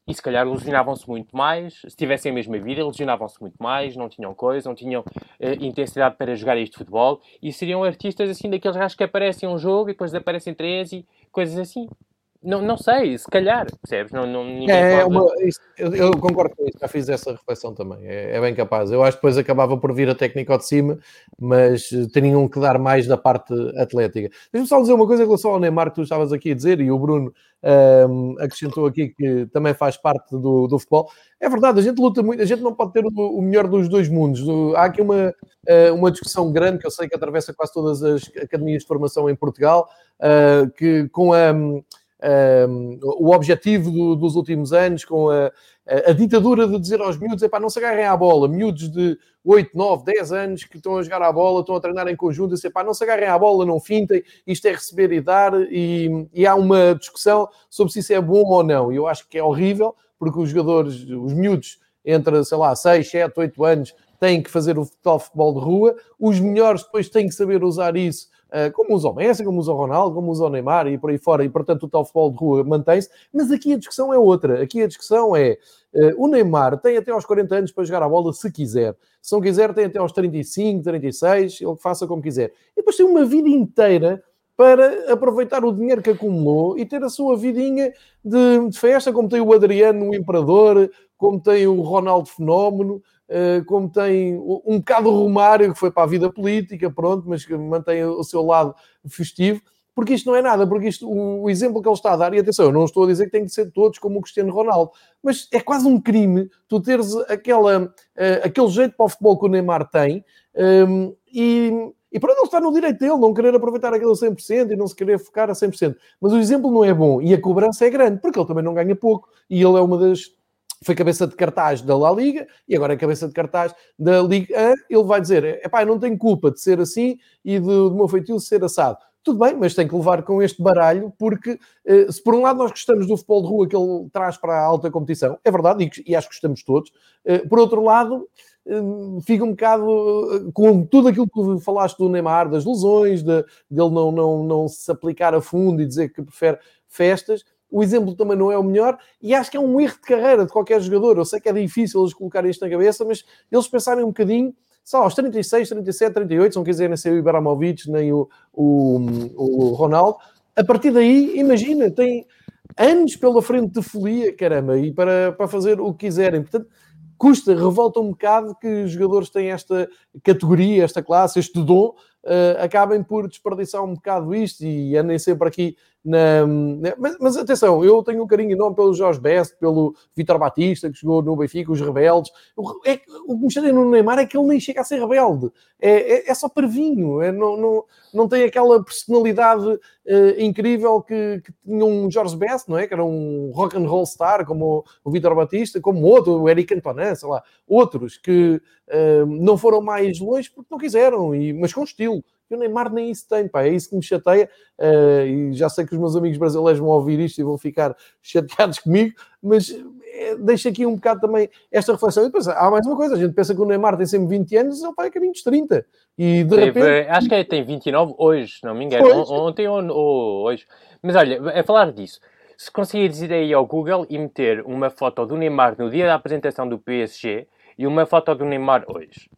e se calhar lesionavam-se muito mais, se tivessem a mesma vida, lesionavam-se muito mais, não tinham coisa, não tinham uh, intensidade para jogar este futebol e seriam artistas assim daqueles gajos que aparecem um jogo e depois aparecem três e coisas assim. Não, não sei, se calhar, percebes? Não, não, é, uma, isso, eu, eu, concordo com isso, já fiz essa reflexão também, é, é, bem capaz. Eu acho que depois acabava por vir a técnica de cima, mas eh, teriam que dar mais da parte atlética. Deixa-me só dizer uma coisa em relação ao Neymar que tu estavas aqui a dizer, e o Bruno um, acrescentou aqui que também faz parte do, do futebol. É verdade, a gente luta muito, a gente não pode ter o, o melhor dos dois mundos. Há aqui uma, eh, uma discussão grande que eu sei que atravessa quase todas as academias de formação em Portugal, uh, que com a um, o objetivo do, dos últimos anos, com a, a, a, ditadura de dizer aos miúdos: para não se agarrem à bola, miúdos de 8, 9, 10 anos que estão a jogar à bola, estão a treinar em conjunto, dizer, pá, não se agarrem à bola, não fintem, isto é receber e dar, e, e há uma discussão sobre se isso é bom ou não. E eu acho que é horrível, porque os jogadores, os miúdos, entre, sei lá, 6, 7, 8 anos, têm que fazer o tal futebol de rua, os melhores depois têm que saber usar isso como usa o Messi, como usa o Ronaldo, como usa o Neymar e por aí fora, e portanto o tal futebol de rua mantém-se, mas aqui a discussão é outra. Aqui a discussão é: uh, o Neymar tem até aos 40 anos para jogar a bola se quiser. Se não quiser, tem até aos 35, 36, ele faça como quiser. E depois tem uma vida inteira para aproveitar o dinheiro que acumulou e ter a sua vidinha de, de festa, como tem o Adriano, o Imperador, como tem o Ronaldo Fenómeno, como tem um bocado Romário, que foi para a vida política, pronto, mas que mantém o seu lado festivo. porque isto não é nada, porque isto, o, exemplo que ele está a dar, e atenção, eu não estou a dizer que tem que ser todos como o Cristiano Ronaldo, mas é quase um crime tu teres aquela, uh, aquele jeito para o futebol que o Neymar tem ehm, e, e para não estar no direito dele, não querer aproveitar aquilo a 100% e não se querer focar a 100%. Mas o exemplo não é bom e a cobrança é grande, porque ele também não ganha pouco e ele é uma das foi cabeça de cartaz da La Liga e agora é cabeça de cartaz da Liga A. Ele vai dizer: é pá, não tenho culpa de ser assim e do, do meu feitio ser assado. Tudo bem, mas tem que levar com este baralho, porque eh, se por um lado nós gostamos do futebol de rua que ele traz para a alta competição, é verdade, e, e acho que gostamos todos, eh, por outro lado, eh, fica um bocado com tudo aquilo que falaste do Neymar, das lesões, de, dele não, não, não se aplicar a fundo e dizer que prefere festas o exemplo também não é o melhor e acho que é um erro de carreira de qualquer jogador. Eu sei que é difícil eles colocarem isto na cabeça, mas eles pensarem um bocadinho, só aos 36, 37, 38, se não quiserem ser o Ibrahimovic nem o, o, o Ronaldo, a partir daí, imagina, tem anos pela frente de folia, caramba, e para, para fazer o que quiserem. Portanto, custa, revolta um bocado que os jogadores têm esta categoria, esta classe, este dom, uh, acabem por desperdiçar um bocado isto e andem sempre aqui na, mas, mas, atenção, eu tenho um carinho enorme pelo Jorge Best, pelo Vitor Batista, que jogou no Benfica, os rebeldes. O, é, o que me chateia no Neymar é que ele nem chega a ser rebelde. É, é, é só pervinho. É, não, não, não tem aquela personalidade uh, incrível que, que, tinha um Jorge Best, não é? Que era um rock and roll star, como o, o Vitor Batista, como outro, o Eric Antonin, sei lá. Outros que uh, não foram mais longe porque não quiseram, e, mas com estilo. E o Neymar nem isso tem, pá, é isso que me chateia. Uh, e já sei que os meus amigos brasileiros vão ouvir isto e vão ficar chateados comigo, mas é, deixa aqui um bocado também esta reflexão. E depois há mais uma coisa: a gente pensa que o Neymar tem sempre 20 anos, ele vai a caminho dos 30. E de repente. Acho que é, tem 29 hoje, não me engano. Ontem ou, ou hoje. Mas olha, a falar disso. Se conseguires ir aí ao Google e meter uma foto do Neymar no dia da apresentação do PSG e uma foto do Neymar hoje,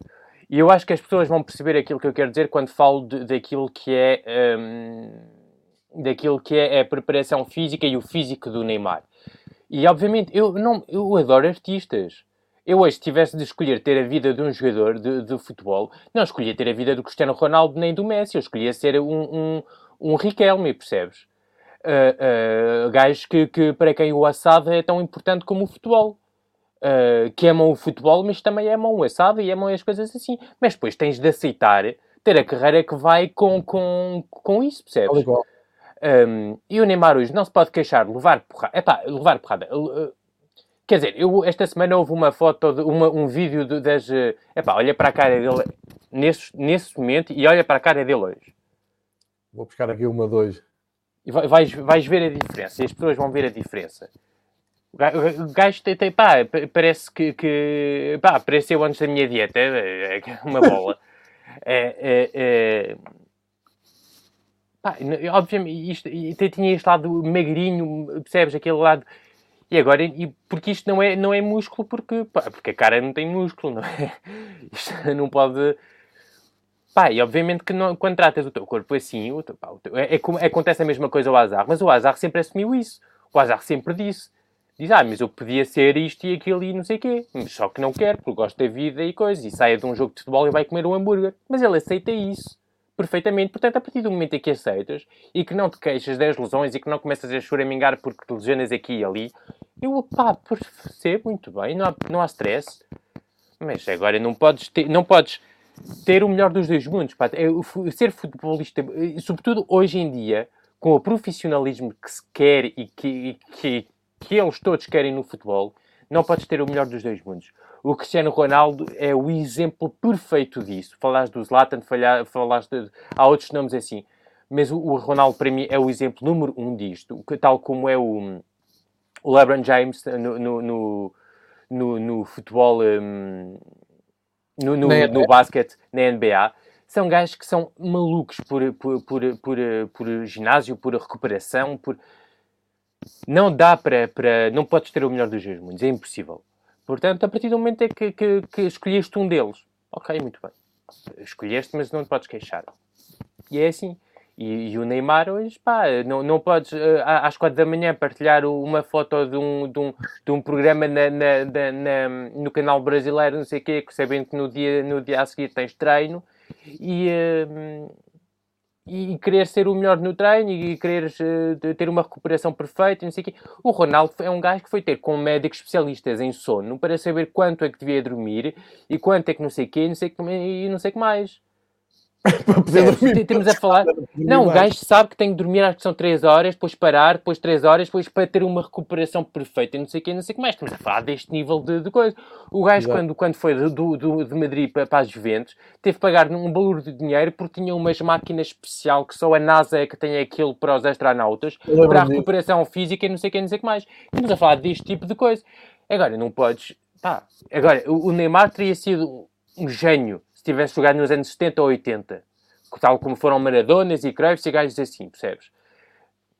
e eu acho que as pessoas vão perceber aquilo que eu quero dizer quando falo de, daquilo que é um, daquilo que é a preparação física e o físico do Neymar. E obviamente eu não eu adoro artistas. Eu hoje, se tivesse de escolher ter a vida de um jogador de, de futebol, não escolhia ter a vida do Cristiano Ronaldo nem do Messi, eu escolhia ser um, um, um Riquelme, percebes? Uh, uh, gajos que, que, para quem o assado é tão importante como o futebol uh, que amam o futebol, mas também amam o assado e amam as coisas assim. Mas depois tens de aceitar ter a carreira que vai com, com, com isso, percebes? Um, e o Neymar hoje não se pode queixar de levar porrada. Epá, levar porrada. Uh, quer dizer, eu, esta semana houve uma foto, de, uma, um vídeo de, das... Uh, epá, olha para a cara dele nesse, nesse momento e olha para a cara dele hoje. Vou buscar aqui uma dois. E vais, vais ver a diferença. E as pessoas vão ver a diferença. O gajo tem, tem pá, parece que, que pá, apareceu antes da minha dieta, é, é uma bola. é, é, é... Pá, obviamente, isto, tinha este lado magrinho, percebes? Aquele lado. E agora, e, porque isto não é, não é músculo, porque, pá, porque a cara não tem músculo, não é? Isto não pode. Pá, e obviamente que não, quando tratas o teu corpo assim, o teu, pá, o teu, é, é, acontece a mesma coisa ao azar, mas o azar sempre assumiu isso. O azar sempre disse diz, ah, mas eu podia ser isto e aquilo e não sei o quê. Só que não quer, porque gosto da vida e coisas. E saia de um jogo de futebol e vai comer um hambúrguer. Mas ele aceita isso. Perfeitamente. Portanto, a partir do momento em que aceitas e que não te queixas das lesões e que não começas a choramingar porque te lesionas aqui e ali, eu, pá, percebo muito bem, não há, não há stress. Mas agora não podes ter, não podes ter o melhor dos dois mundos. Pá. É, ser futebolista, sobretudo hoje em dia, com o profissionalismo que se quer e que, que, que eles todos querem no futebol, não podes ter o melhor dos dois mundos. O Cristiano Ronaldo é o exemplo perfeito disso. Falaste do Zlatan, falaste de, há outros nomes assim. Mas o, o, Ronaldo, para mim, é o exemplo número um disto. Tal como é o, o LeBron James no, no, no, no, no futebol, um, no, no, no basquete, na NBA. São gajos que são malucos por, por, por, por, por ginásio, por recuperação, por não dá para, para. Não podes ter o melhor dos dois mundos, é impossível. Portanto, a partir do momento é que, que, que escolheste um deles, ok, muito bem. Escolheste, mas não te podes queixar. E é assim. E, e, o Neymar hoje, pá, não, não podes uh, às quatro da manhã partilhar uma foto de um, de um, de um programa na, na, na, no canal brasileiro, não sei o quê, sabendo que no dia, no dia a seguir tens treino e, uh, e querer ser o melhor no treino e querer uh, ter uma recuperação perfeita não sei o quê. O Ronaldo é um gajo que foi ter com médicos especialistas em sono para saber quanto é que devia dormir e quanto é que não sei o quê não sei, e não sei o que mais. para poder é, dormir. Temos a falar. Não, o gajo sabe que tem que dormir, acho que são 3 horas, depois parar, depois 3 horas, depois para ter uma recuperação perfeita e não sei o que, não sei o que mais. Estamos a falar deste nível de, de coisa. O gajo, quando, quando foi do, do, de Madrid para, para as Juventus, teve que pagar um valor de dinheiro porque tinha umas máquinas especial que só a NASA é que tem aquilo para os astronautas, para a recuperação física e não sei o que, não sei o que mais. Estamos a falar deste tipo de coisa. Agora, não podes. Pá, agora, o Neymar teria sido um gênio se tivesse jogado nos anos 70 ou 80. Tal como foram Maradonas e Cruyff e gajos assim, percebes?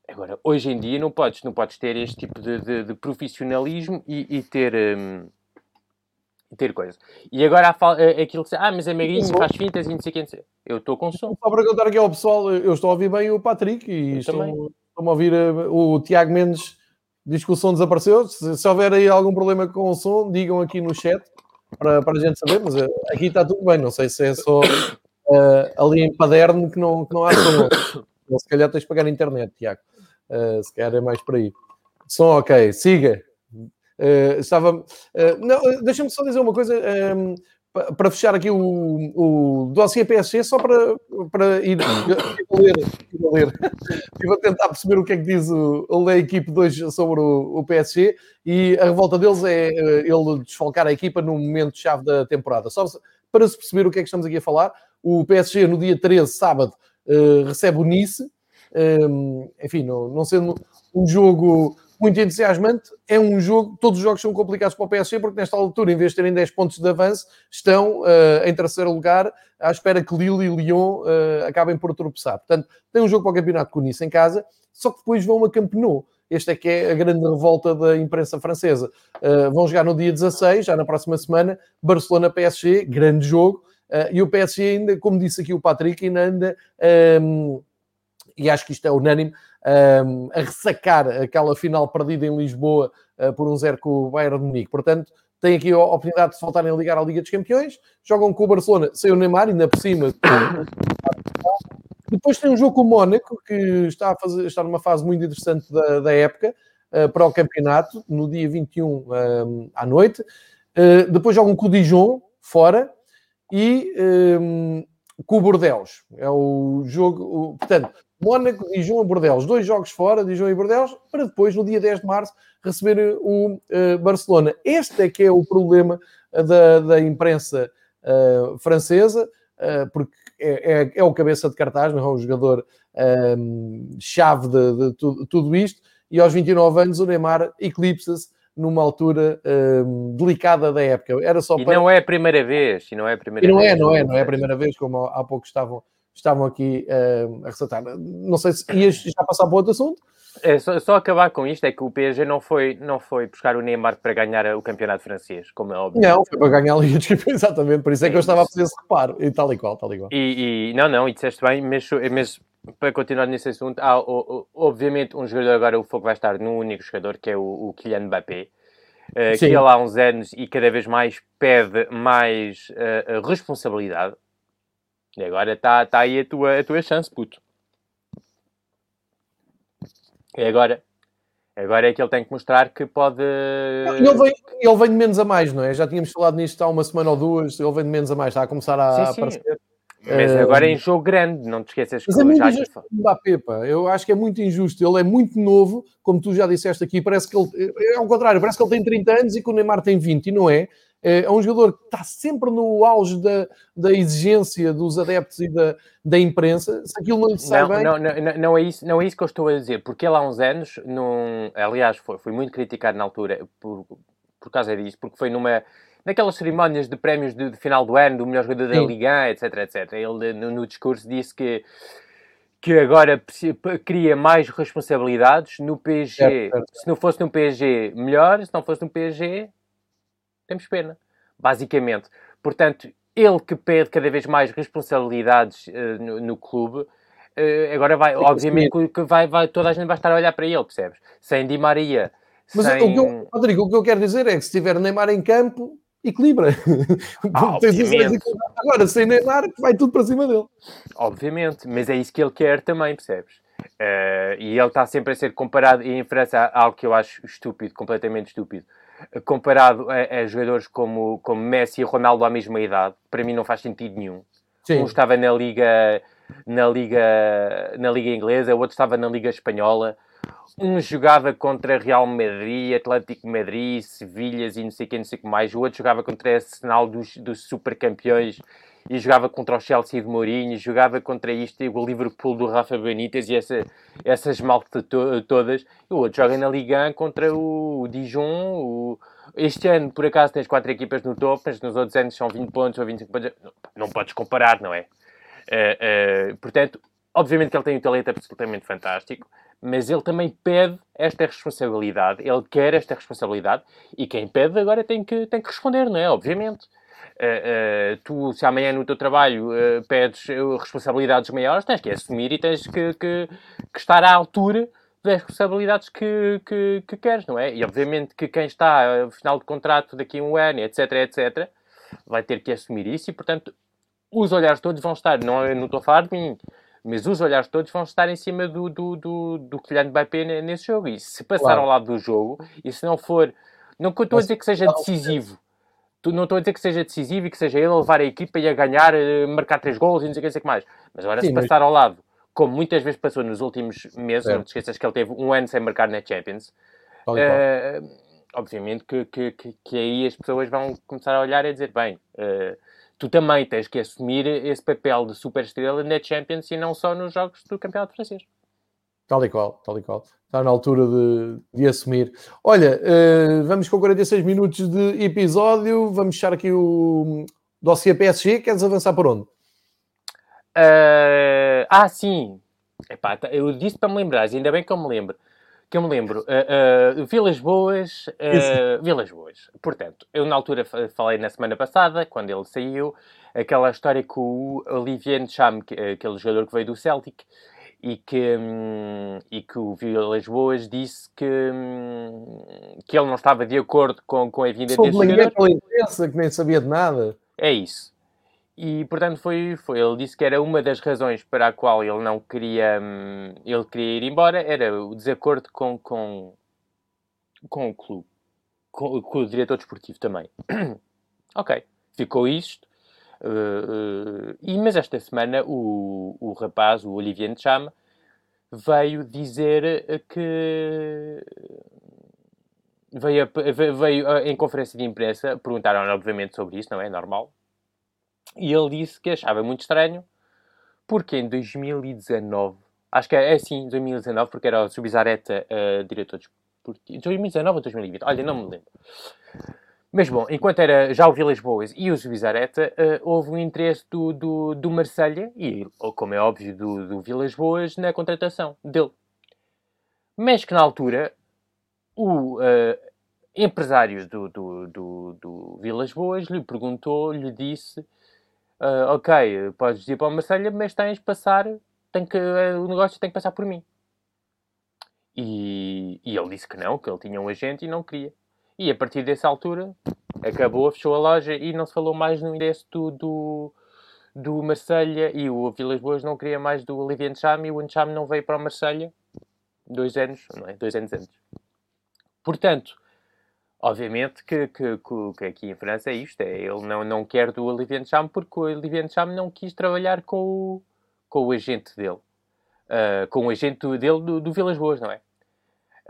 Agora, hoje em dia não podes, não podes ter este tipo de, de, de profissionalismo e, e ter... Um, ter coisa. E agora há é, aquilo que ah, mas é magrinho, faz fintas e não sei o que. Eu estou com som. Só para contar aqui ao pessoal, eu estou a ouvir bem o Patrick e estou, estou a ouvir eh, o Tiago Mendes diz que o som desapareceu. Se, se, houver aí algum problema com o som, digam aqui no chat para, para a gente saber, mas eh, aqui está tudo bem. Não sei se é só uh, ali em Paderno que não, que não há som. Ou se calhar tens de pagar a internet, Tiago. Uh, se calhar é mais por aí. Som ok, siga. Uh, estava. não, deixa-me só dizer uma coisa. Para fechar aqui o, o dossiê PSG, só para, para ir a ler, ir ler. tentar perceber o que é que diz o, a equipe 2 sobre o, o, PSG e a revolta deles é ele desfalcar a equipa no momento-chave da temporada. Só para se perceber o que é que estamos aqui a falar, o PSG no dia 13, sábado, uh, recebe o Nice. Um, enfim, não sendo um jogo muito entusiasmante. É um jogo, todos os jogos são complicados para o PSG, porque nesta altura, em vez de terem 10 pontos de avanço, estão uh, em terceiro lugar, à espera que Lille e Lyon uh, acabem por tropeçar. Portanto, tem um jogo para o campeonato com o Nice em casa, só que depois vão a Campenou. Este é que é a grande revolta da imprensa francesa. Uh, vão jogar no dia 16, já na próxima semana, Barcelona-PSG, grande jogo. E o PSG ainda, como disse aqui o Patrick, ainda anda, um, ehm, e acho que isto é unânime, um, a ressacar aquela final perdida em Lisboa uh, por um zero com o Bayern de Munique. Portanto, tem aqui a oportunidade de voltarem a ligar à Liga dos Campeões, jogam com o Barcelona sem o Neymar, ainda por cima. Depois tem um jogo com o Mónaco, que está, a fazer, está numa fase muito interessante da, da época, uh, para o campeonato, no dia 21 um, à noite. Uh, depois jogam com o Dijon, fora, e um, com o Bordeaux. É o jogo, o, portanto, Mónaco, Dijon e Bordeaux. Dois jogos fora, Dijon e Bordeaux, para depois, no dia 10 de março, receber o uh, Barcelona. Este é que é o problema da, da imprensa uh, francesa, uh, porque é, é, é, o cabeça de cartaz, não é o jogador chave de, de tudo, tudo, isto, e aos 29 anos o Neymar eclipsa-se numa altura delicada da época. Era só e para... não é a primeira vez, e não é a primeira e não é, vez. É, não é, não é a primeira vez, como há pouco estavam, estavam aqui uh, a ressaltar. Não sei se ias já passar para outro assunto. É, só, só, acabar com isto, é que o PSG não foi, não foi buscar o Neymar para ganhar o campeonato francês, como é óbvio. Não, foi para ganhar a Liga dos Campeões, exatamente, por isso é que eu estava a fazer esse reparo, e tal e qual, tal e qual. E, e não, não, e disseste bem, mas, mas para continuar nesse assunto, há obviamente um jogador agora, o foco vai estar num único jogador, que é o, o Kylian Mbappé, uh, que ele há uns anos e cada vez mais pede mais uh, responsabilidade, e agora está tá aí a tua, a tua chance, puto. E agora, agora é que ele tem que mostrar que pode. Ele vem, ele vem de menos a mais, não é? Já tínhamos falado nisto há uma semana ou duas. Ele vem de menos a mais, está a começar a sim, sim. aparecer. Mas agora é em jogo grande, não te esqueças que Mas é muito já injusto Mbappé, pá. Eu acho que é muito injusto. Ele é muito novo, como tu já disseste aqui. Parece que ele. É ao contrário, parece que ele tem 30 anos e que o Neymar tem 20, e não é. É, é um jogador que está sempre no auge da, da exigência dos adeptos e da, da imprensa. Se aquilo não lhe sai não, bem. Não, não, não, é isso, não é isso que eu estou a dizer, porque ele há uns anos, num, aliás, foi, foi muito criticado na altura por, por causa disso, porque foi numa naquelas cerimónias de prémios de, de, final do ano, do melhor jogador da Liga, etc, etc. Ele, no, no, discurso, disse que, que agora cria mais responsabilidades no PSG. Certo, certo. Se não fosse no PSG, melhor. Se não fosse no PSG, temos pena, basicamente. Portanto, ele que pede cada vez mais responsabilidades uh, no, no, clube, uh, agora vai, obviamente que vai, vai, toda a gente vai estar a olhar para ele, percebes? Sem Di Maria. Mas sem... o, que eu, Rodrigo, o que eu quero dizer é que se tiver Neymar em campo, equilibra. Ah, Agora, sem Neymar, vai tudo para cima dele. Obviamente, mas é isso que ele quer também, percebes? Uh, e ele está sempre a ser comparado, e em França algo que eu acho estúpido, completamente estúpido, comparado a, a, jogadores como, como Messi e Ronaldo à mesma idade, para mim não faz sentido nenhum. Sim. Um estava na Liga, na Liga, na Liga Inglesa, o outro estava na Liga Espanhola um jogava contra Real Madrid, Atlético Madrid, Sevilhas e não sei quem, não sei o que mais. O outro jogava contra Arsenal dos, dos super campeões e jogava contra o Chelsea de Mourinho, jogava contra isto o Liverpool do Rafa Benítez e essa, essas malta to todas. E o outro joga na Liga contra o, Dijon. O... Este ano, por acaso, tens quatro equipas no topo, mas nos outros anos são 20 pontos ou 25 pontos. Não, não podes comparar, não é? Uh, uh, portanto, obviamente que ele tem um talento absolutamente fantástico mas ele também pede esta responsabilidade, ele quer esta responsabilidade, e quem pede agora tem que, tem que responder, não é? Obviamente. Uh, uh, tu, se amanhã no teu trabalho uh, pedes responsabilidades maiores, tens que assumir e tens que, que, que estar à altura das responsabilidades que, que, que, queres, não é? E obviamente que quem está ao final de contrato daqui a um ano, etc, etc, vai ter que assumir isso e, portanto, os olhares todos vão estar, não, não estou a falar de mim, mas os olhares todos vão estar em cima do, do, do, do Kylian Mbappé nesse jogo. E se passar claro. ao lado do jogo, e se não for... Não estou a dizer que seja decisivo. Não estou a dizer que seja decisivo e que seja ele a levar a equipa e a ganhar, eh, marcar três gols e não sei o que, sei que mais. Mas agora, Sim, se passar mas... ao lado, como muitas vezes passou nos últimos meses, é. não te esqueças que ele teve um ano sem marcar na Champions, uh, obviamente que, que, que, que, aí as pessoas vão começar a olhar e dizer, bem... Uh, tu também tens que assumir esse papel de super estrela na Champions e não só nos jogos do Campeonato Francês. Tal e qual, tal e qual. Está na altura de, de assumir. Olha, uh, vamos com 46 minutos de episódio. Vamos fechar aqui o dossiê PSG. Queres avançar por onde? Uh, ah, sim. Epá, eu disse para me lembrar, ainda bem que eu me lembro que eu me lembro, uh, Vilas Boas, Vilas Boas. Portanto, eu na altura falei na semana passada, quando ele saiu, aquela história com o Olivier Cham, aquele jogador que veio do Celtic, e que, um, e que o Vilas Boas disse que, um, que ele não estava de acordo com, com a vinda desse jogador. pela imprensa, que nem sabia de nada. É isso. E, portanto, foi, foi, ele disse que era uma das razões para a qual ele não queria, hum, ele queria ir embora, era o desacordo com, com, com o clube, com, com o diretor desportivo também. ok, ficou isto. Uh, e, mas esta semana o, o rapaz, o Olivier Chama, veio dizer que veio, veio em conferência de imprensa, perguntaram obviamente sobre isso, não é normal, e ele disse que achava muito estranho, porque em 2019, acho que é, é sim, 2019, porque era o Subizareta uh, diretor desportivo. 2019 ou 2020? Olha, não me lembro. Mas bom, enquanto era já o Vilas Boas e o Subizareta, uh, houve um interesse do, do, do Marselha e, como é óbvio, do, do Vilas Boas na contratação dele. Mas que na altura o uh, empresário do, do, do, do Vilas Boas lhe perguntou, lhe disse uh, ok, podes ir para o Marselha, mas tens de passar, tem que, o negócio tem que passar por mim. E, e ele disse que não, que ele tinha um agente e não queria. E a partir dessa altura, acabou, fechou a loja e não se falou mais no endereço do, do, do Marselha e o Vilas Boas não queria mais do Olivier Ncham e o Ncham não veio para o Marselha dois anos, não é? Dois anos antes. Portanto, Obviamente que, que, que, aqui em França é isto, é, ele não, não quer do Olivier Cham porque o Olivier Cham não quis trabalhar com o, com o agente dele. Uh, com o agente dele do, do Vilas Boas, não é?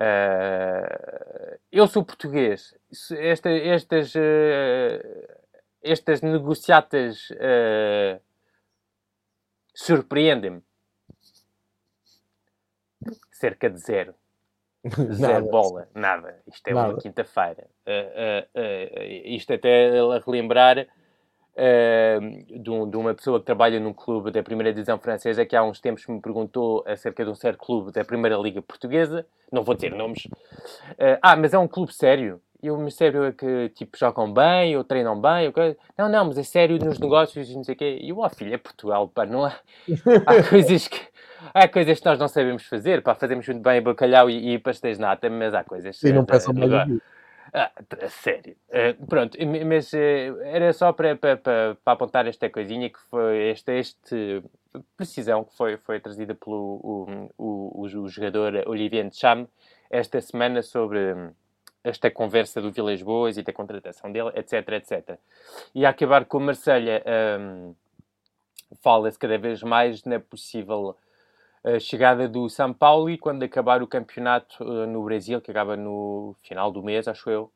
Uh, eu sou português. Esta, estas, uh, estas negociatas surpreendem-me. Cerca de zero. Zero bola, nada. Isto é nada. uma quinta-feira. Uh, uh, uh, isto até a relembrar de, um, de, uma pessoa que trabalha num clube da primeira divisão francesa que há uns tempos me perguntou acerca de um certo clube da primeira liga portuguesa. Não vou dizer nomes. ah, mas é um clube sério. E o sério é que, tipo, jogam bem, ou treinam bem, ou coisa. Não, não, mas é sério nos negócios e não sei o quê. E eu, oh, filho, é Portugal, pá, não há... há coisas que há coisas que nós não sabemos fazer, para fazermos muito bem bacalhau e, e pastéis nata, mas há coisas. Sim, não peçam mais agora, Ah, a sério. Uh, pronto, mas uh, era só para, para, para, apontar esta coisinha que foi esta este precisão que foi, foi trazida pelo o, o, o jogador Olivier Cham esta semana sobre esta conversa do Vilas Boas e da contratação dele, etc, etc. E a acabar com o Marselha, um, fala-se cada vez mais na possível uh, chegada do São Paulo e quando acabar o campeonato uh, no Brasil, que acaba no final do mês, acho eu.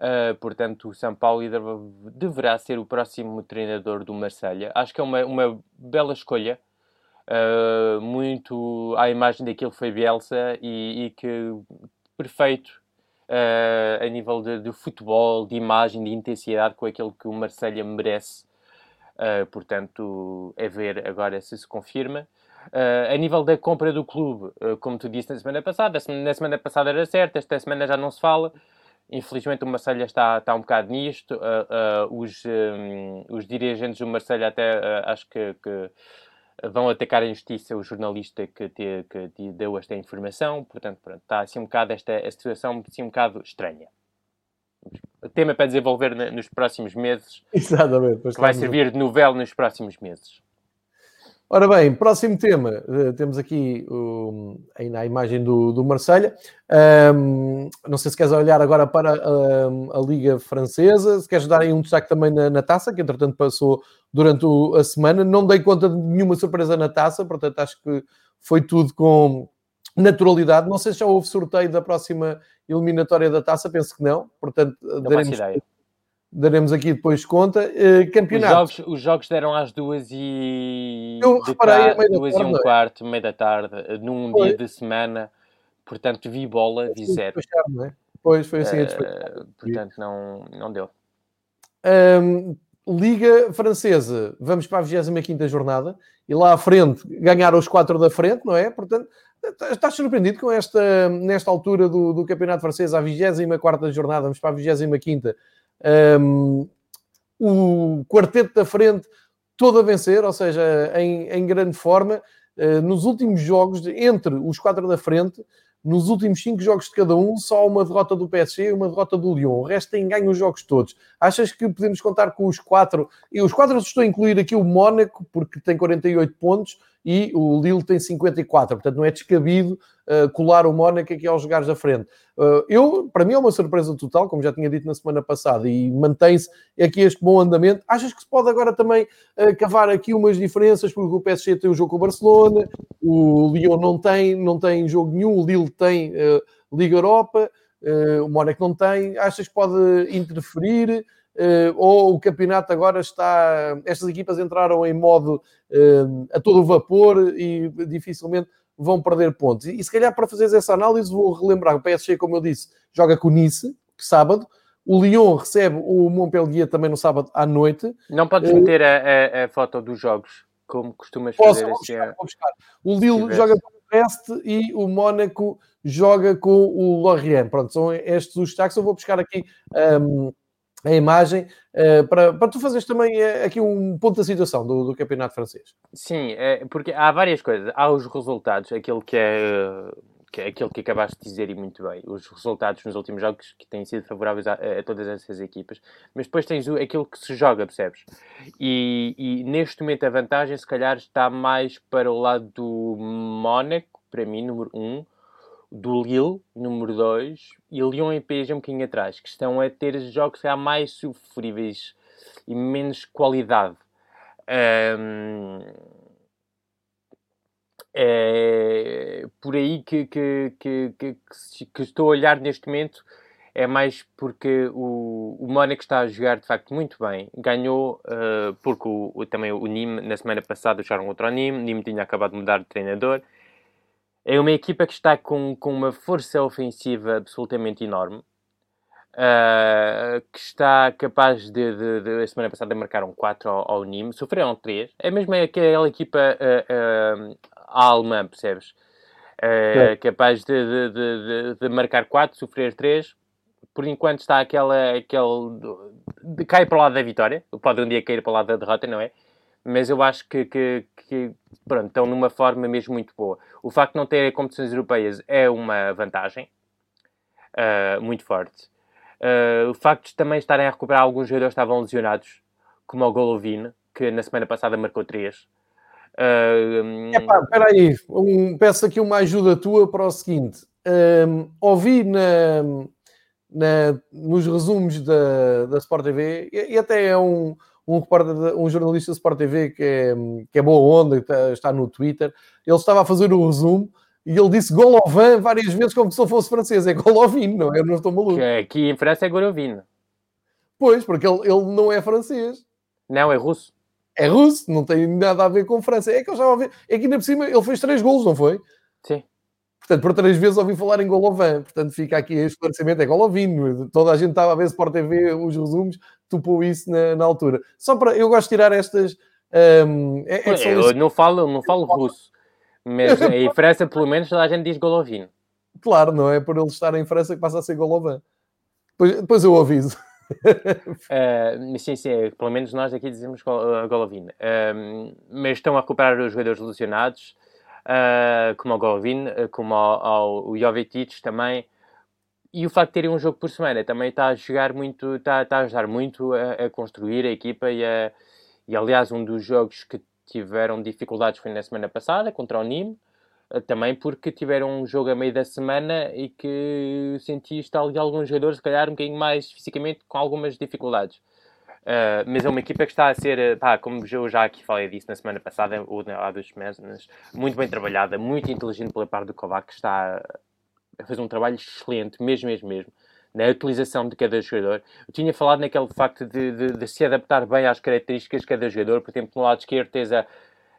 Uh, portanto, o São Paulo deverá ser o próximo treinador do Marselha. Acho que é uma, uma bela escolha. Uh, muito à imagem daquilo que foi Bielsa e, e que perfeito a nível de, de, futebol, de imagem, de intensidade com aquilo que o Marselha merece. Portanto, é ver agora se se confirma. Uh, a nível da compra do clube, como tu disse na semana passada, na semana passada era certo, esta semana já não se fala. Infelizmente o Marselha está, está um bocado nisto. os, um, os dirigentes do Marselha até acho que, que vão atacar a justiça o jornalista que te, que te deu esta informação, portanto, pronto, está assim um bocado esta, esta situação assim um bocado estranha. Tema para desenvolver nos próximos meses. Exatamente. Que vai servir de novela nos próximos meses. Ora bem, próximo tema. Uh, temos aqui um, ainda a imagem do, do Marselha. Um, não sei se queres olhar agora para um, a Liga Francesa, se queres dar aí um destaque também na, na taça, que entretanto passou durante o, a semana. Não dei conta de nenhuma surpresa na taça, portanto acho que foi tudo com naturalidade. Não sei se já houve sorteio da próxima eliminatória da taça, penso que não. Portanto, não daremos, daremos aqui depois conta. Uh, campeonato. Os jogos, os jogos deram às duas e. Eu reparei, tarde, duas tarde, e um quarto, meia da tarde, num foi. dia de semana. Portanto, vi bola, vi zero. Despachar, não é? Pois, foi assim uh, Portanto, não, não deu. Um, Liga Francesa, vamos para a 25 jornada e lá à frente ganharam os quatro da frente, não é? Portanto, estás surpreendido com esta, nesta altura do, do Campeonato Francês, à 24 jornada, vamos para a 25 um, o quarteto da frente todo a vencer, ou seja, em, em grande forma. Uh, nos últimos jogos, entre os quatro da frente, nos últimos cinco jogos de cada um, só uma derrota do PSG e uma derrota do Lyon. O resto tem ganho os jogos todos. Achas que podemos contar com os quatro? E os quatro estou a incluir aqui o Mónaco, porque tem 48 pontos, e o Lille tem 54. Portanto, não é descabido uh, colar o Mónaco aqui aos jogares da frente. Uh, eu, para mim, é uma surpresa total, como já tinha dito na semana passada, e mantém-se aqui este bom andamento. Achas que se pode agora também uh, cavar aqui umas diferenças, porque o PSG tem o jogo com o Barcelona, o Lyon não tem, não tem jogo nenhum, o Lille tem Liga Europa, o Mónaco não tem. Achas que pode interferir? Uh, ou o campeonato agora está. Estas equipas entraram em modo uh, a todo vapor e dificilmente vão perder pontos. E, se calhar para fazer essa análise, vou relembrar: o PSG, como eu disse, joga com o Nice, sábado. O Lyon recebe o Montpellier também no sábado à noite. Não podes meter a, a, a foto dos jogos, como costumas Posso, fazer assim. Buscar, buscar. O Lille joga com o Brest e o Mónaco joga com o Lorient. Pronto, são estes os destaques. Eu vou buscar aqui um, a imagem, uh, para, para tu fazeres também uh, aqui um ponto da situação do, do campeonato francês. Sim, é, porque há várias coisas. Há os resultados, aquilo que é, que é aquilo que acabaste de dizer e muito bem, os resultados nos últimos jogos que têm sido favoráveis a, a todas essas equipas, mas depois tens o, aquilo que se joga, percebes? E, e, neste momento a vantagem, se calhar, está mais para o lado do Mónaco, para mim, número 1, um, do Lille, número 2, e Lyon e PSG um bocadinho atrás, que estão a ter jogos mais sofríveis e menos qualidade. Um, é por aí que, que, que, que, que estou a olhar neste momento é mais porque o, o Mónaco está a jogar de facto muito bem. Ganhou uh, porque o, o, também o Nîmes na semana passada jogaram outro Nîmes. O Nîmes tinha acabado de mudar de treinador é uma equipa que está com, com uma força ofensiva absolutamente enorme. Uh, que está capaz de, de, de, a semana passada marcaram 4 ao, ao Nîmes, sofreram 3. É mesmo aquela equipa uh, uh, alemã, percebes? É. Capaz de, de, de, marcar 4, sofrer 3. Por enquanto está aquela, aquele. De, cai para o lado da vitória. Pode um dia cair para o lado da derrota, não é? Mas eu acho que, que, que, pronto, estão numa forma mesmo muito boa. O facto de não terem competições europeias é uma vantagem uh, muito forte. Uh, o facto de também estarem a recuperar alguns jogadores que estavam lesionados, como o Golovin, que na semana passada marcou 3. Uh, Epá, espera aí, um, peço aqui uma ajuda tua para o seguinte. Um, ouvi na, na, nos resumos da, da Sport TV, e, e até é um, um, um jornalista da Sport TV que é, que é boa onda, que está, está no Twitter, ele estava a fazer o resumo e ele disse Golovin várias vezes como se ele fosse francês. É Golovin, não é? Eu não estou maluco. Aqui em França é Golovin. Pois, porque ele, ele não é francês. Não, é russo. É russo, não tem nada a ver com França. É que eu já ouvi. É que ainda por cima ele fez três golos, não foi? Sim. Portanto, por três vezes ouvi falar em Golovin. Portanto, fica aqui esclarecimento. É Golovin. Toda a gente estava a ver Sport TV, os resumos, topou isso na, na altura. Só para... Eu gosto de tirar estas... Um, é, é eu não falo, não falo russo. Mas em França, pelo menos, toda a gente diz Golovin. Claro, não é por ele estar em França que passa a ser Golovin. Depois, depois eu aviso. uh, sim, sim, é, pelo menos nós aqui dizemos eh, Golovin. Uh, mas estão a recuperar os jogadores lesionados, uh, como o Golovin, como ao, ao, o Jovetic também. E o facto de terem um jogo por semana também está a muito, está, está a ajudar muito a, a construir a equipa e, a, e aliás um dos jogos que tiveram dificuldades foi na semana passada contra o Nîmes, eh, também porque tiveram um jogo a meio da semana e que sentiste ali alguns jogadores, se calhar, um bocadinho mais fisicamente com algumas dificuldades. Uh, mas é uma equipa que está a ser, eh, pá, como eu já aqui falei disso na semana passada, ou há duas semanas, muito bem trabalhada, muito inteligente pela parte do Kovac, que está a fazer um trabalho excelente, mesmo, mesmo, mesmo na utilização de cada jogador. Eu tinha falado naquele facto de, de, de, se adaptar bem às características de cada jogador. Por exemplo, no lado esquerdo tens a,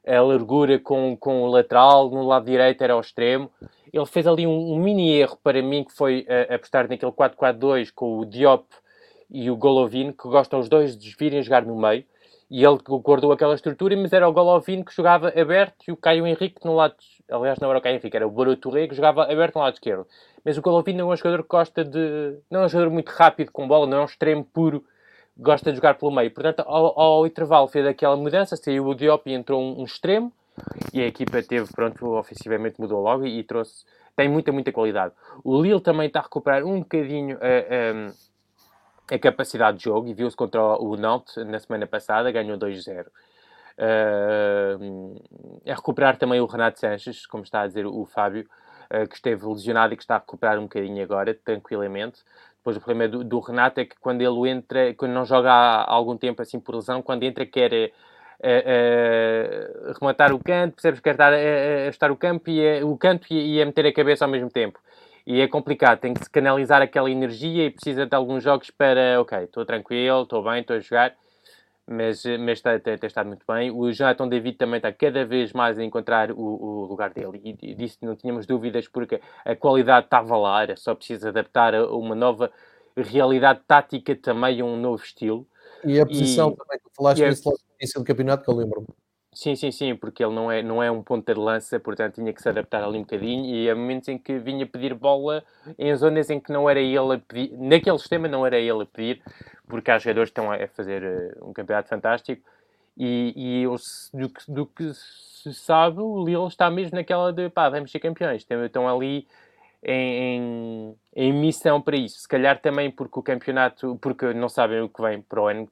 a largura com, com o lateral, no lado direito era ao extremo. Ele fez ali um, um mini erro para mim, que foi uh, apostar naquele 4-4-2 com o Diop e o Golovin, que gostam os dois de virem jogar no meio. E ele guardou aquela estrutura, mas era o Golovin que jogava aberto e o Caio Henrique no lado... Aliás, não era o Caio Henrique, era o Touré que jogava aberto no lado esquerdo. Mas o Golovin não é um jogador que gosta de. Não é um jogador muito rápido com bola, não é um extremo puro, gosta de jogar pelo meio. Portanto, ao, ao intervalo fez aquela mudança, saiu o Diop e entrou um, um, extremo, e a equipa teve, pronto, ofensivamente mudou logo e, e, trouxe. Tem muita, muita qualidade. O Lille também está a recuperar um bocadinho a, a, a capacidade de jogo e viu-se contra o Nantes na semana passada, ganhou 2-0. Uh, a recuperar também o Renato Sanches, como está a dizer o Fábio, uh, que esteve lesionado e que está a recuperar um bocadinho agora, tranquilamente. Depois o problema do, do, Renato é que quando ele entra, quando não joga há algum tempo assim por lesão, quando entra quer uh, rematar o canto, percebes? Quer estar a, estar o campo e o canto e, e a meter a cabeça ao mesmo tempo. E é complicado, tem que se canalizar aquela energia e precisa de alguns jogos para, ok, estou tranquilo, estou bem, estou a jogar mas, mas tem, tem, tem, estado muito bem. O Jonathan David também está cada vez mais a encontrar o, o lugar dele e, e disso não tínhamos dúvidas porque a qualidade estava lá, era só preciso adaptar a uma nova realidade tática também a um novo estilo. E a posição e, também, que falaste nisso no início do campeonato, que eu lembro-me. Sim, sim, sim, porque ele não é, não é um ponta de lança, portanto tinha que se adaptar ali um bocadinho e há momentos em que vinha pedir bola em zonas em que não era ele a pedir, naquele sistema não era ele a pedir, porque há jogadores que estão a fazer uh, um campeonato fantástico e, e eu, do, que, do que se sabe, o Lille está mesmo naquela de pá, vamos ser campeões, estão ali em, em, em missão para isso. Se calhar também porque o campeonato, porque não sabem o que vem para o ano,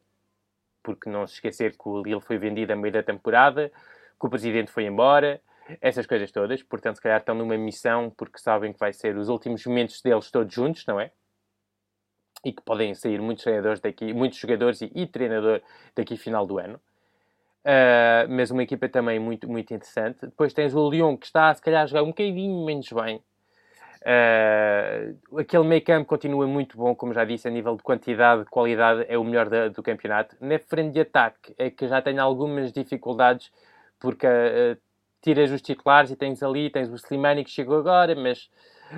porque não se esquecer que o Lille foi vendido a meio da temporada, que o presidente foi embora, essas coisas todas. Portanto, se calhar estão numa missão porque sabem que vai ser os últimos momentos deles todos juntos, não é? E que podem sair muitos treinadores daqui, muitos jogadores e, e treinador daqui final do ano. Uh, mas uma equipa também muito, muito interessante. Depois tens o Lyon que está, se calhar, a jogar um bocadinho menos bem, Uh, aquele meio campo continua muito bom, como já disse, a nível de quantidade, de qualidade, é o melhor da, do campeonato. Na frente de ataque é que já tem algumas dificuldades, porque uh, tiras os titulares e tens ali, tens o Slimani que chegou agora, mas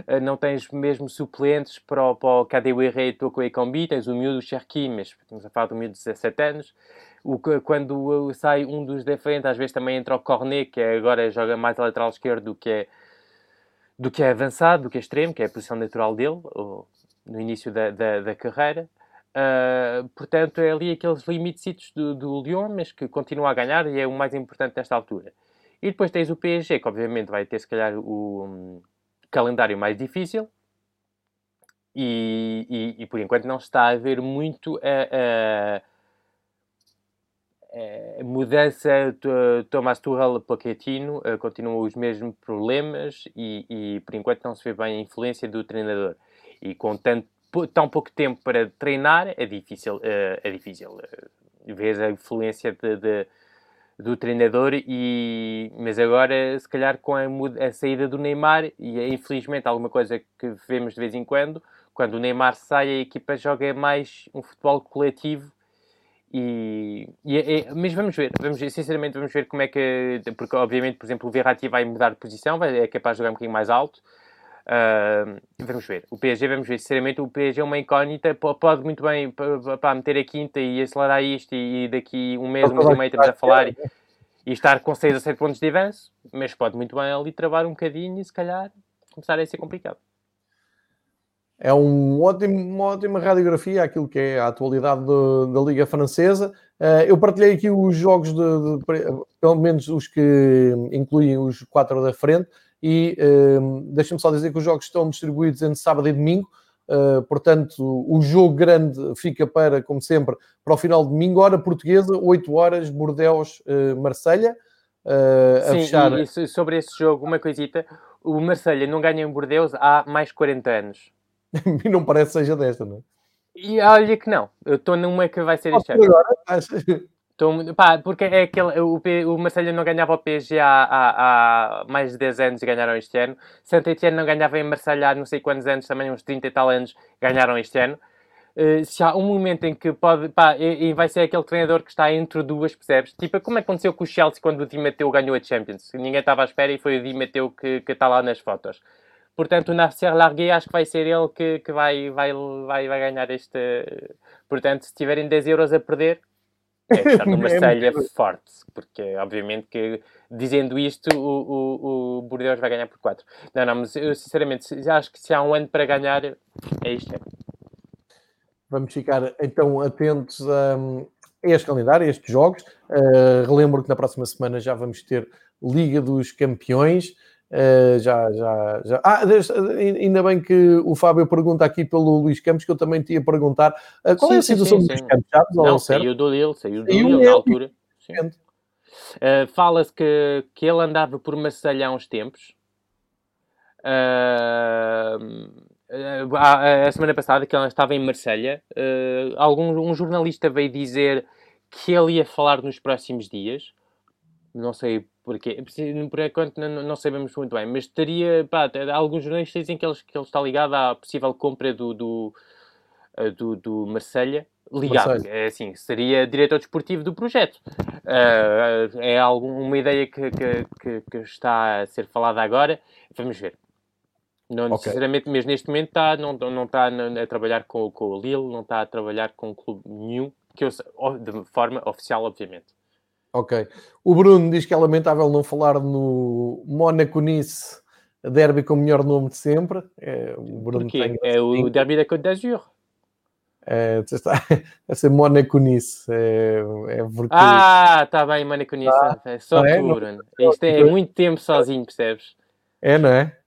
uh, não tens mesmo suplentes para o, para o Kadewere e Toko Ekambi, tens o miúdo Cherki, mas estamos a falar do miúdo de 17 anos. O, quando sai um dos da frente, às vezes também entra o Cornet, que agora joga mais a lateral esquerdo do que é do que é avançado, do que é extremo, que é a posição natural dele, no início da, da, da carreira. Uh, portanto, é ali aqueles limites do, do Lyon, mas que continua a ganhar e é o mais importante nesta altura. E depois tens o PSG, que obviamente vai ter, se calhar, o um, calendário mais difícil. E, e, e, por enquanto não está a haver muito a mudança de Thomas Tuchel Pochettino, uh, continuam os mesmos problemas e, e, por enquanto não se vê bem a influência do treinador. E com tanto, tão pouco tempo para treinar, é difícil, uh, é difícil ver a influência de, de do treinador e mas agora se calhar com a, a, saída do Neymar e é, infelizmente alguma coisa que vemos de vez em quando quando o Neymar sai a equipa joga mais um futebol coletivo e, e é, é mas vamos ver vamos sinceramente vamos ver como é que porque obviamente por exemplo o Verratti vai mudar de posição vai, é capaz de jogar um bocadinho mais alto Uh, vamos ver. O PSG, vamos ver. Sinceramente, o PSG é uma incógnita. Pode muito bem para meter a quinta e acelerar isto e daqui um mês, um mês e meio estamos a falar e, e estar com 6 a 7 pontos de avanço. Mas pode muito bem ali travar um bocadinho e se calhar começar a ser complicado. É um ótimo, uma ótima radiografia aquilo que é a atualidade de, da Liga Francesa. Uh, eu partilhei aqui os jogos, de, de, pelo menos os que incluem os quatro da frente e uh, deixa-me só dizer que os jogos estão distribuídos entre sábado e domingo. Uh, portanto, o jogo grande fica para, como sempre, para o final de domingo, hora portuguesa, 8 horas, Bordeaux, uh, Marselha. Uh, Sim, fechar... e, sobre esse jogo, uma coisita: o Marselha não ganha em Bordeaux há mais 40 anos. e não parece que seja desta, não é? E olha que não, eu estou numa que vai ser este ano. Estou, pá, porque é aquele, o, o Marselha não ganhava o PSG há, há, há, mais de 10 anos e ganharam este ano. Santa Etienne não ganhava em Marselha há não sei quantos anos, também uns 30 e tal anos, ganharam este ano. Uh, se há um momento em que pode, pá, e, e, vai ser aquele treinador que está entre duas, percebes? Tipo, como aconteceu com o Chelsea quando o Di Matteo ganhou a Champions? Ninguém estava à espera e foi o Di Matteo que, que está lá nas fotos. Portanto, o Nasser Larguet acho que vai ser ele que, que vai, vai, vai, vai ganhar este. Portanto, se tiverem 10 euros a perder, é estar numa é selha forte, porque obviamente que dizendo isto o, o, o Bordeaux vai ganhar por 4. Não, não, mas eu sinceramente acho que se há um ano para ganhar é isto. Vamos ficar então atentos a, a este calendário, a estes jogos. Uh, relembro que na próxima semana já vamos ter Liga dos Campeões. Uh, já, já, já. Ah, ainda bem que o Fábio pergunta aqui pelo Luís Campos, que eu também tinha a perguntar uh, qual sim, é a situação sim, sim, do Luís Campos? Sabes, Não, saiu do Lille, saiu do Lille na altura. Uh, Fala-se que, que ele andava por Marselha há uns tempos. a, a, semana passada, que ele estava em Marselha, algum um jornalista veio dizer que ele ia falar nos próximos dias. Não sei porque, por enquanto, não, não, sabemos muito bem, mas teria, pá, alguns jornalistas dizem que ele, que ele está ligado à possível compra do, do, eh, do, do Marselha, ligado, é assim, seria diretor desportivo do projeto. Uh, é alguma uma ideia que, que, que, que, está a ser falada agora, vamos ver. Não okay. necessariamente, mas neste momento está, não, não está a trabalhar com, com o Lille, não está a trabalhar com um clube nenhum, que eu, de forma oficial, obviamente. Ok. O Bruno diz que é lamentável não falar no Mónaco Nice derby com o melhor nome de sempre. É, o Bruno Porquê? É o derby da Côte d'Azur. É, está, a ser Mónaco Nice. É, é porque... Ah, está bem, Mónaco Nice. Ah, é só é? tu, Bruno. Isto é muito tempo sozinho, percebes? É, não é?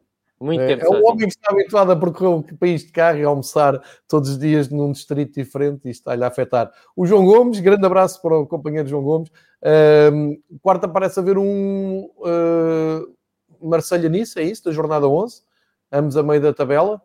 Muito é, é um homem que está habituado a percorrer o país de carro e almoçar todos os dias num distrito diferente e está-lhe a afetar. O João Gomes, grande abraço para o companheiro João Gomes. Uh, quarta parece haver um uh, Marselha-Nice, é isso, da jornada 11, ambos a meio da tabela.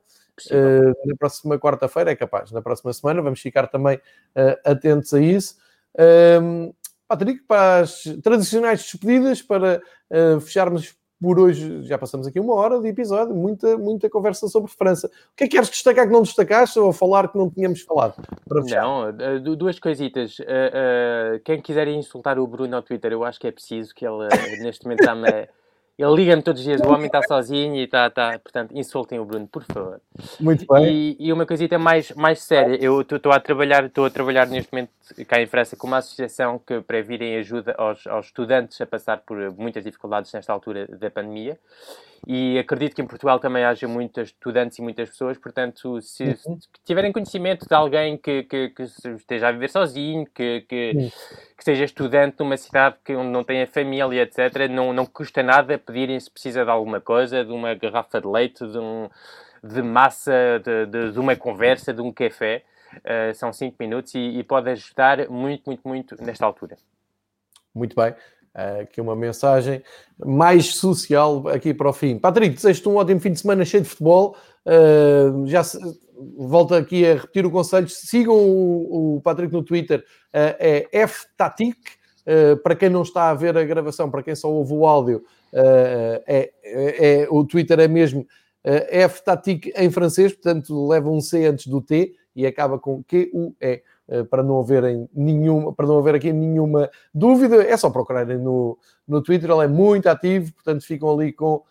Uh, na próxima quarta-feira é capaz, na próxima semana vamos ficar também uh, atentos a isso. Uh, Patrick, para as tradicionais despedidas, para uh, fecharmos por hoje já passamos aqui uma hora de episódio, muita, muita conversa sobre França. O que é que queres destacar que não destacaste ou falar que não tínhamos falado? não, eh, duas coisitas. Uh, quem quiser insultar o Bruno ao Twitter, eu acho que é preciso que ele neste momento está-me ele liga-me todos os dias, o homem está sozinho e está, está, portanto, insultem o Bruno, por favor. Muito bem. E, e uma coisita mais, mais séria, eu estou a trabalhar, estou a trabalhar neste momento cá em França com uma associação que para virem ajuda aos, aos estudantes a passar por muitas dificuldades nesta altura da pandemia e acredito que em Portugal também haja muitos estudantes e muitas pessoas, portanto, se, uhum. tiverem conhecimento de alguém que, que, que esteja a viver sozinho, que, que, que, seja estudante numa cidade que, onde não tenha família, etc., não, não custa nada pedirem se precisa de alguma coisa, de uma garrafa de leite, de um, de massa, de, de, de uma conversa, de um café. Uh, são 5 minutos e, e, pode ajudar muito, muito, muito nesta altura. Muito bem. Uh, aqui uma mensagem mais social aqui para o fim. Patrick, desejo-te um ótimo fim de semana cheio de futebol. Uh, já se, volto aqui a repetir o conselho. Sigam o, o Patrick no Twitter, uh, é FTatic. Uh, para quem não está a ver a gravação, para quem só ouve o áudio, é, é, é, o Twitter é mesmo FTatic em francês, portanto leva um C antes do T e acaba com Q-U-E. Eh, para não haverem nenhuma, para não haver aqui nenhuma dúvida, é só procurarem no, no Twitter, ele é muito ativo, portanto ficam ali com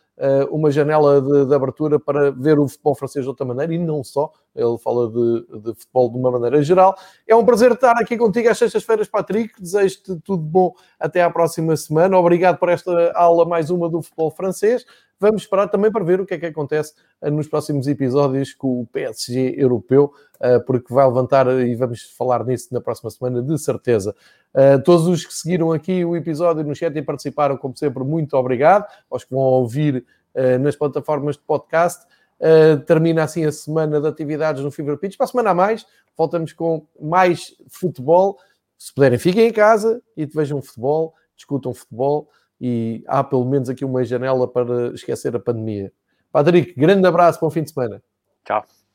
uma janela de, de, abertura para ver o futebol francês de outra maneira e não só, ele fala de, de, futebol de uma maneira geral. É um prazer estar aqui contigo às sextas-feiras, Patrick. Desejo-te tudo bom até à próxima semana. Obrigado por esta aula, mais uma do futebol francês vamos esperar também para ver o que é que acontece eh, nos próximos episódios com o PSG europeu, eh, porque vai levantar e vamos falar nisso na próxima semana, de certeza. Eh, todos os que seguiram aqui o episódio no chat e participaram, como sempre, muito obrigado. Aos que vão ouvir nas plataformas de podcast. Termina assim a semana de atividades no Fever Pitch. Para a semana a mais, voltamos com mais futebol. Se puderem, fiquem em casa e vejam futebol, discutam futebol e há pelo menos aqui uma janela para esquecer a pandemia. Patrick, grande abraço, bom fim de semana. Tchau.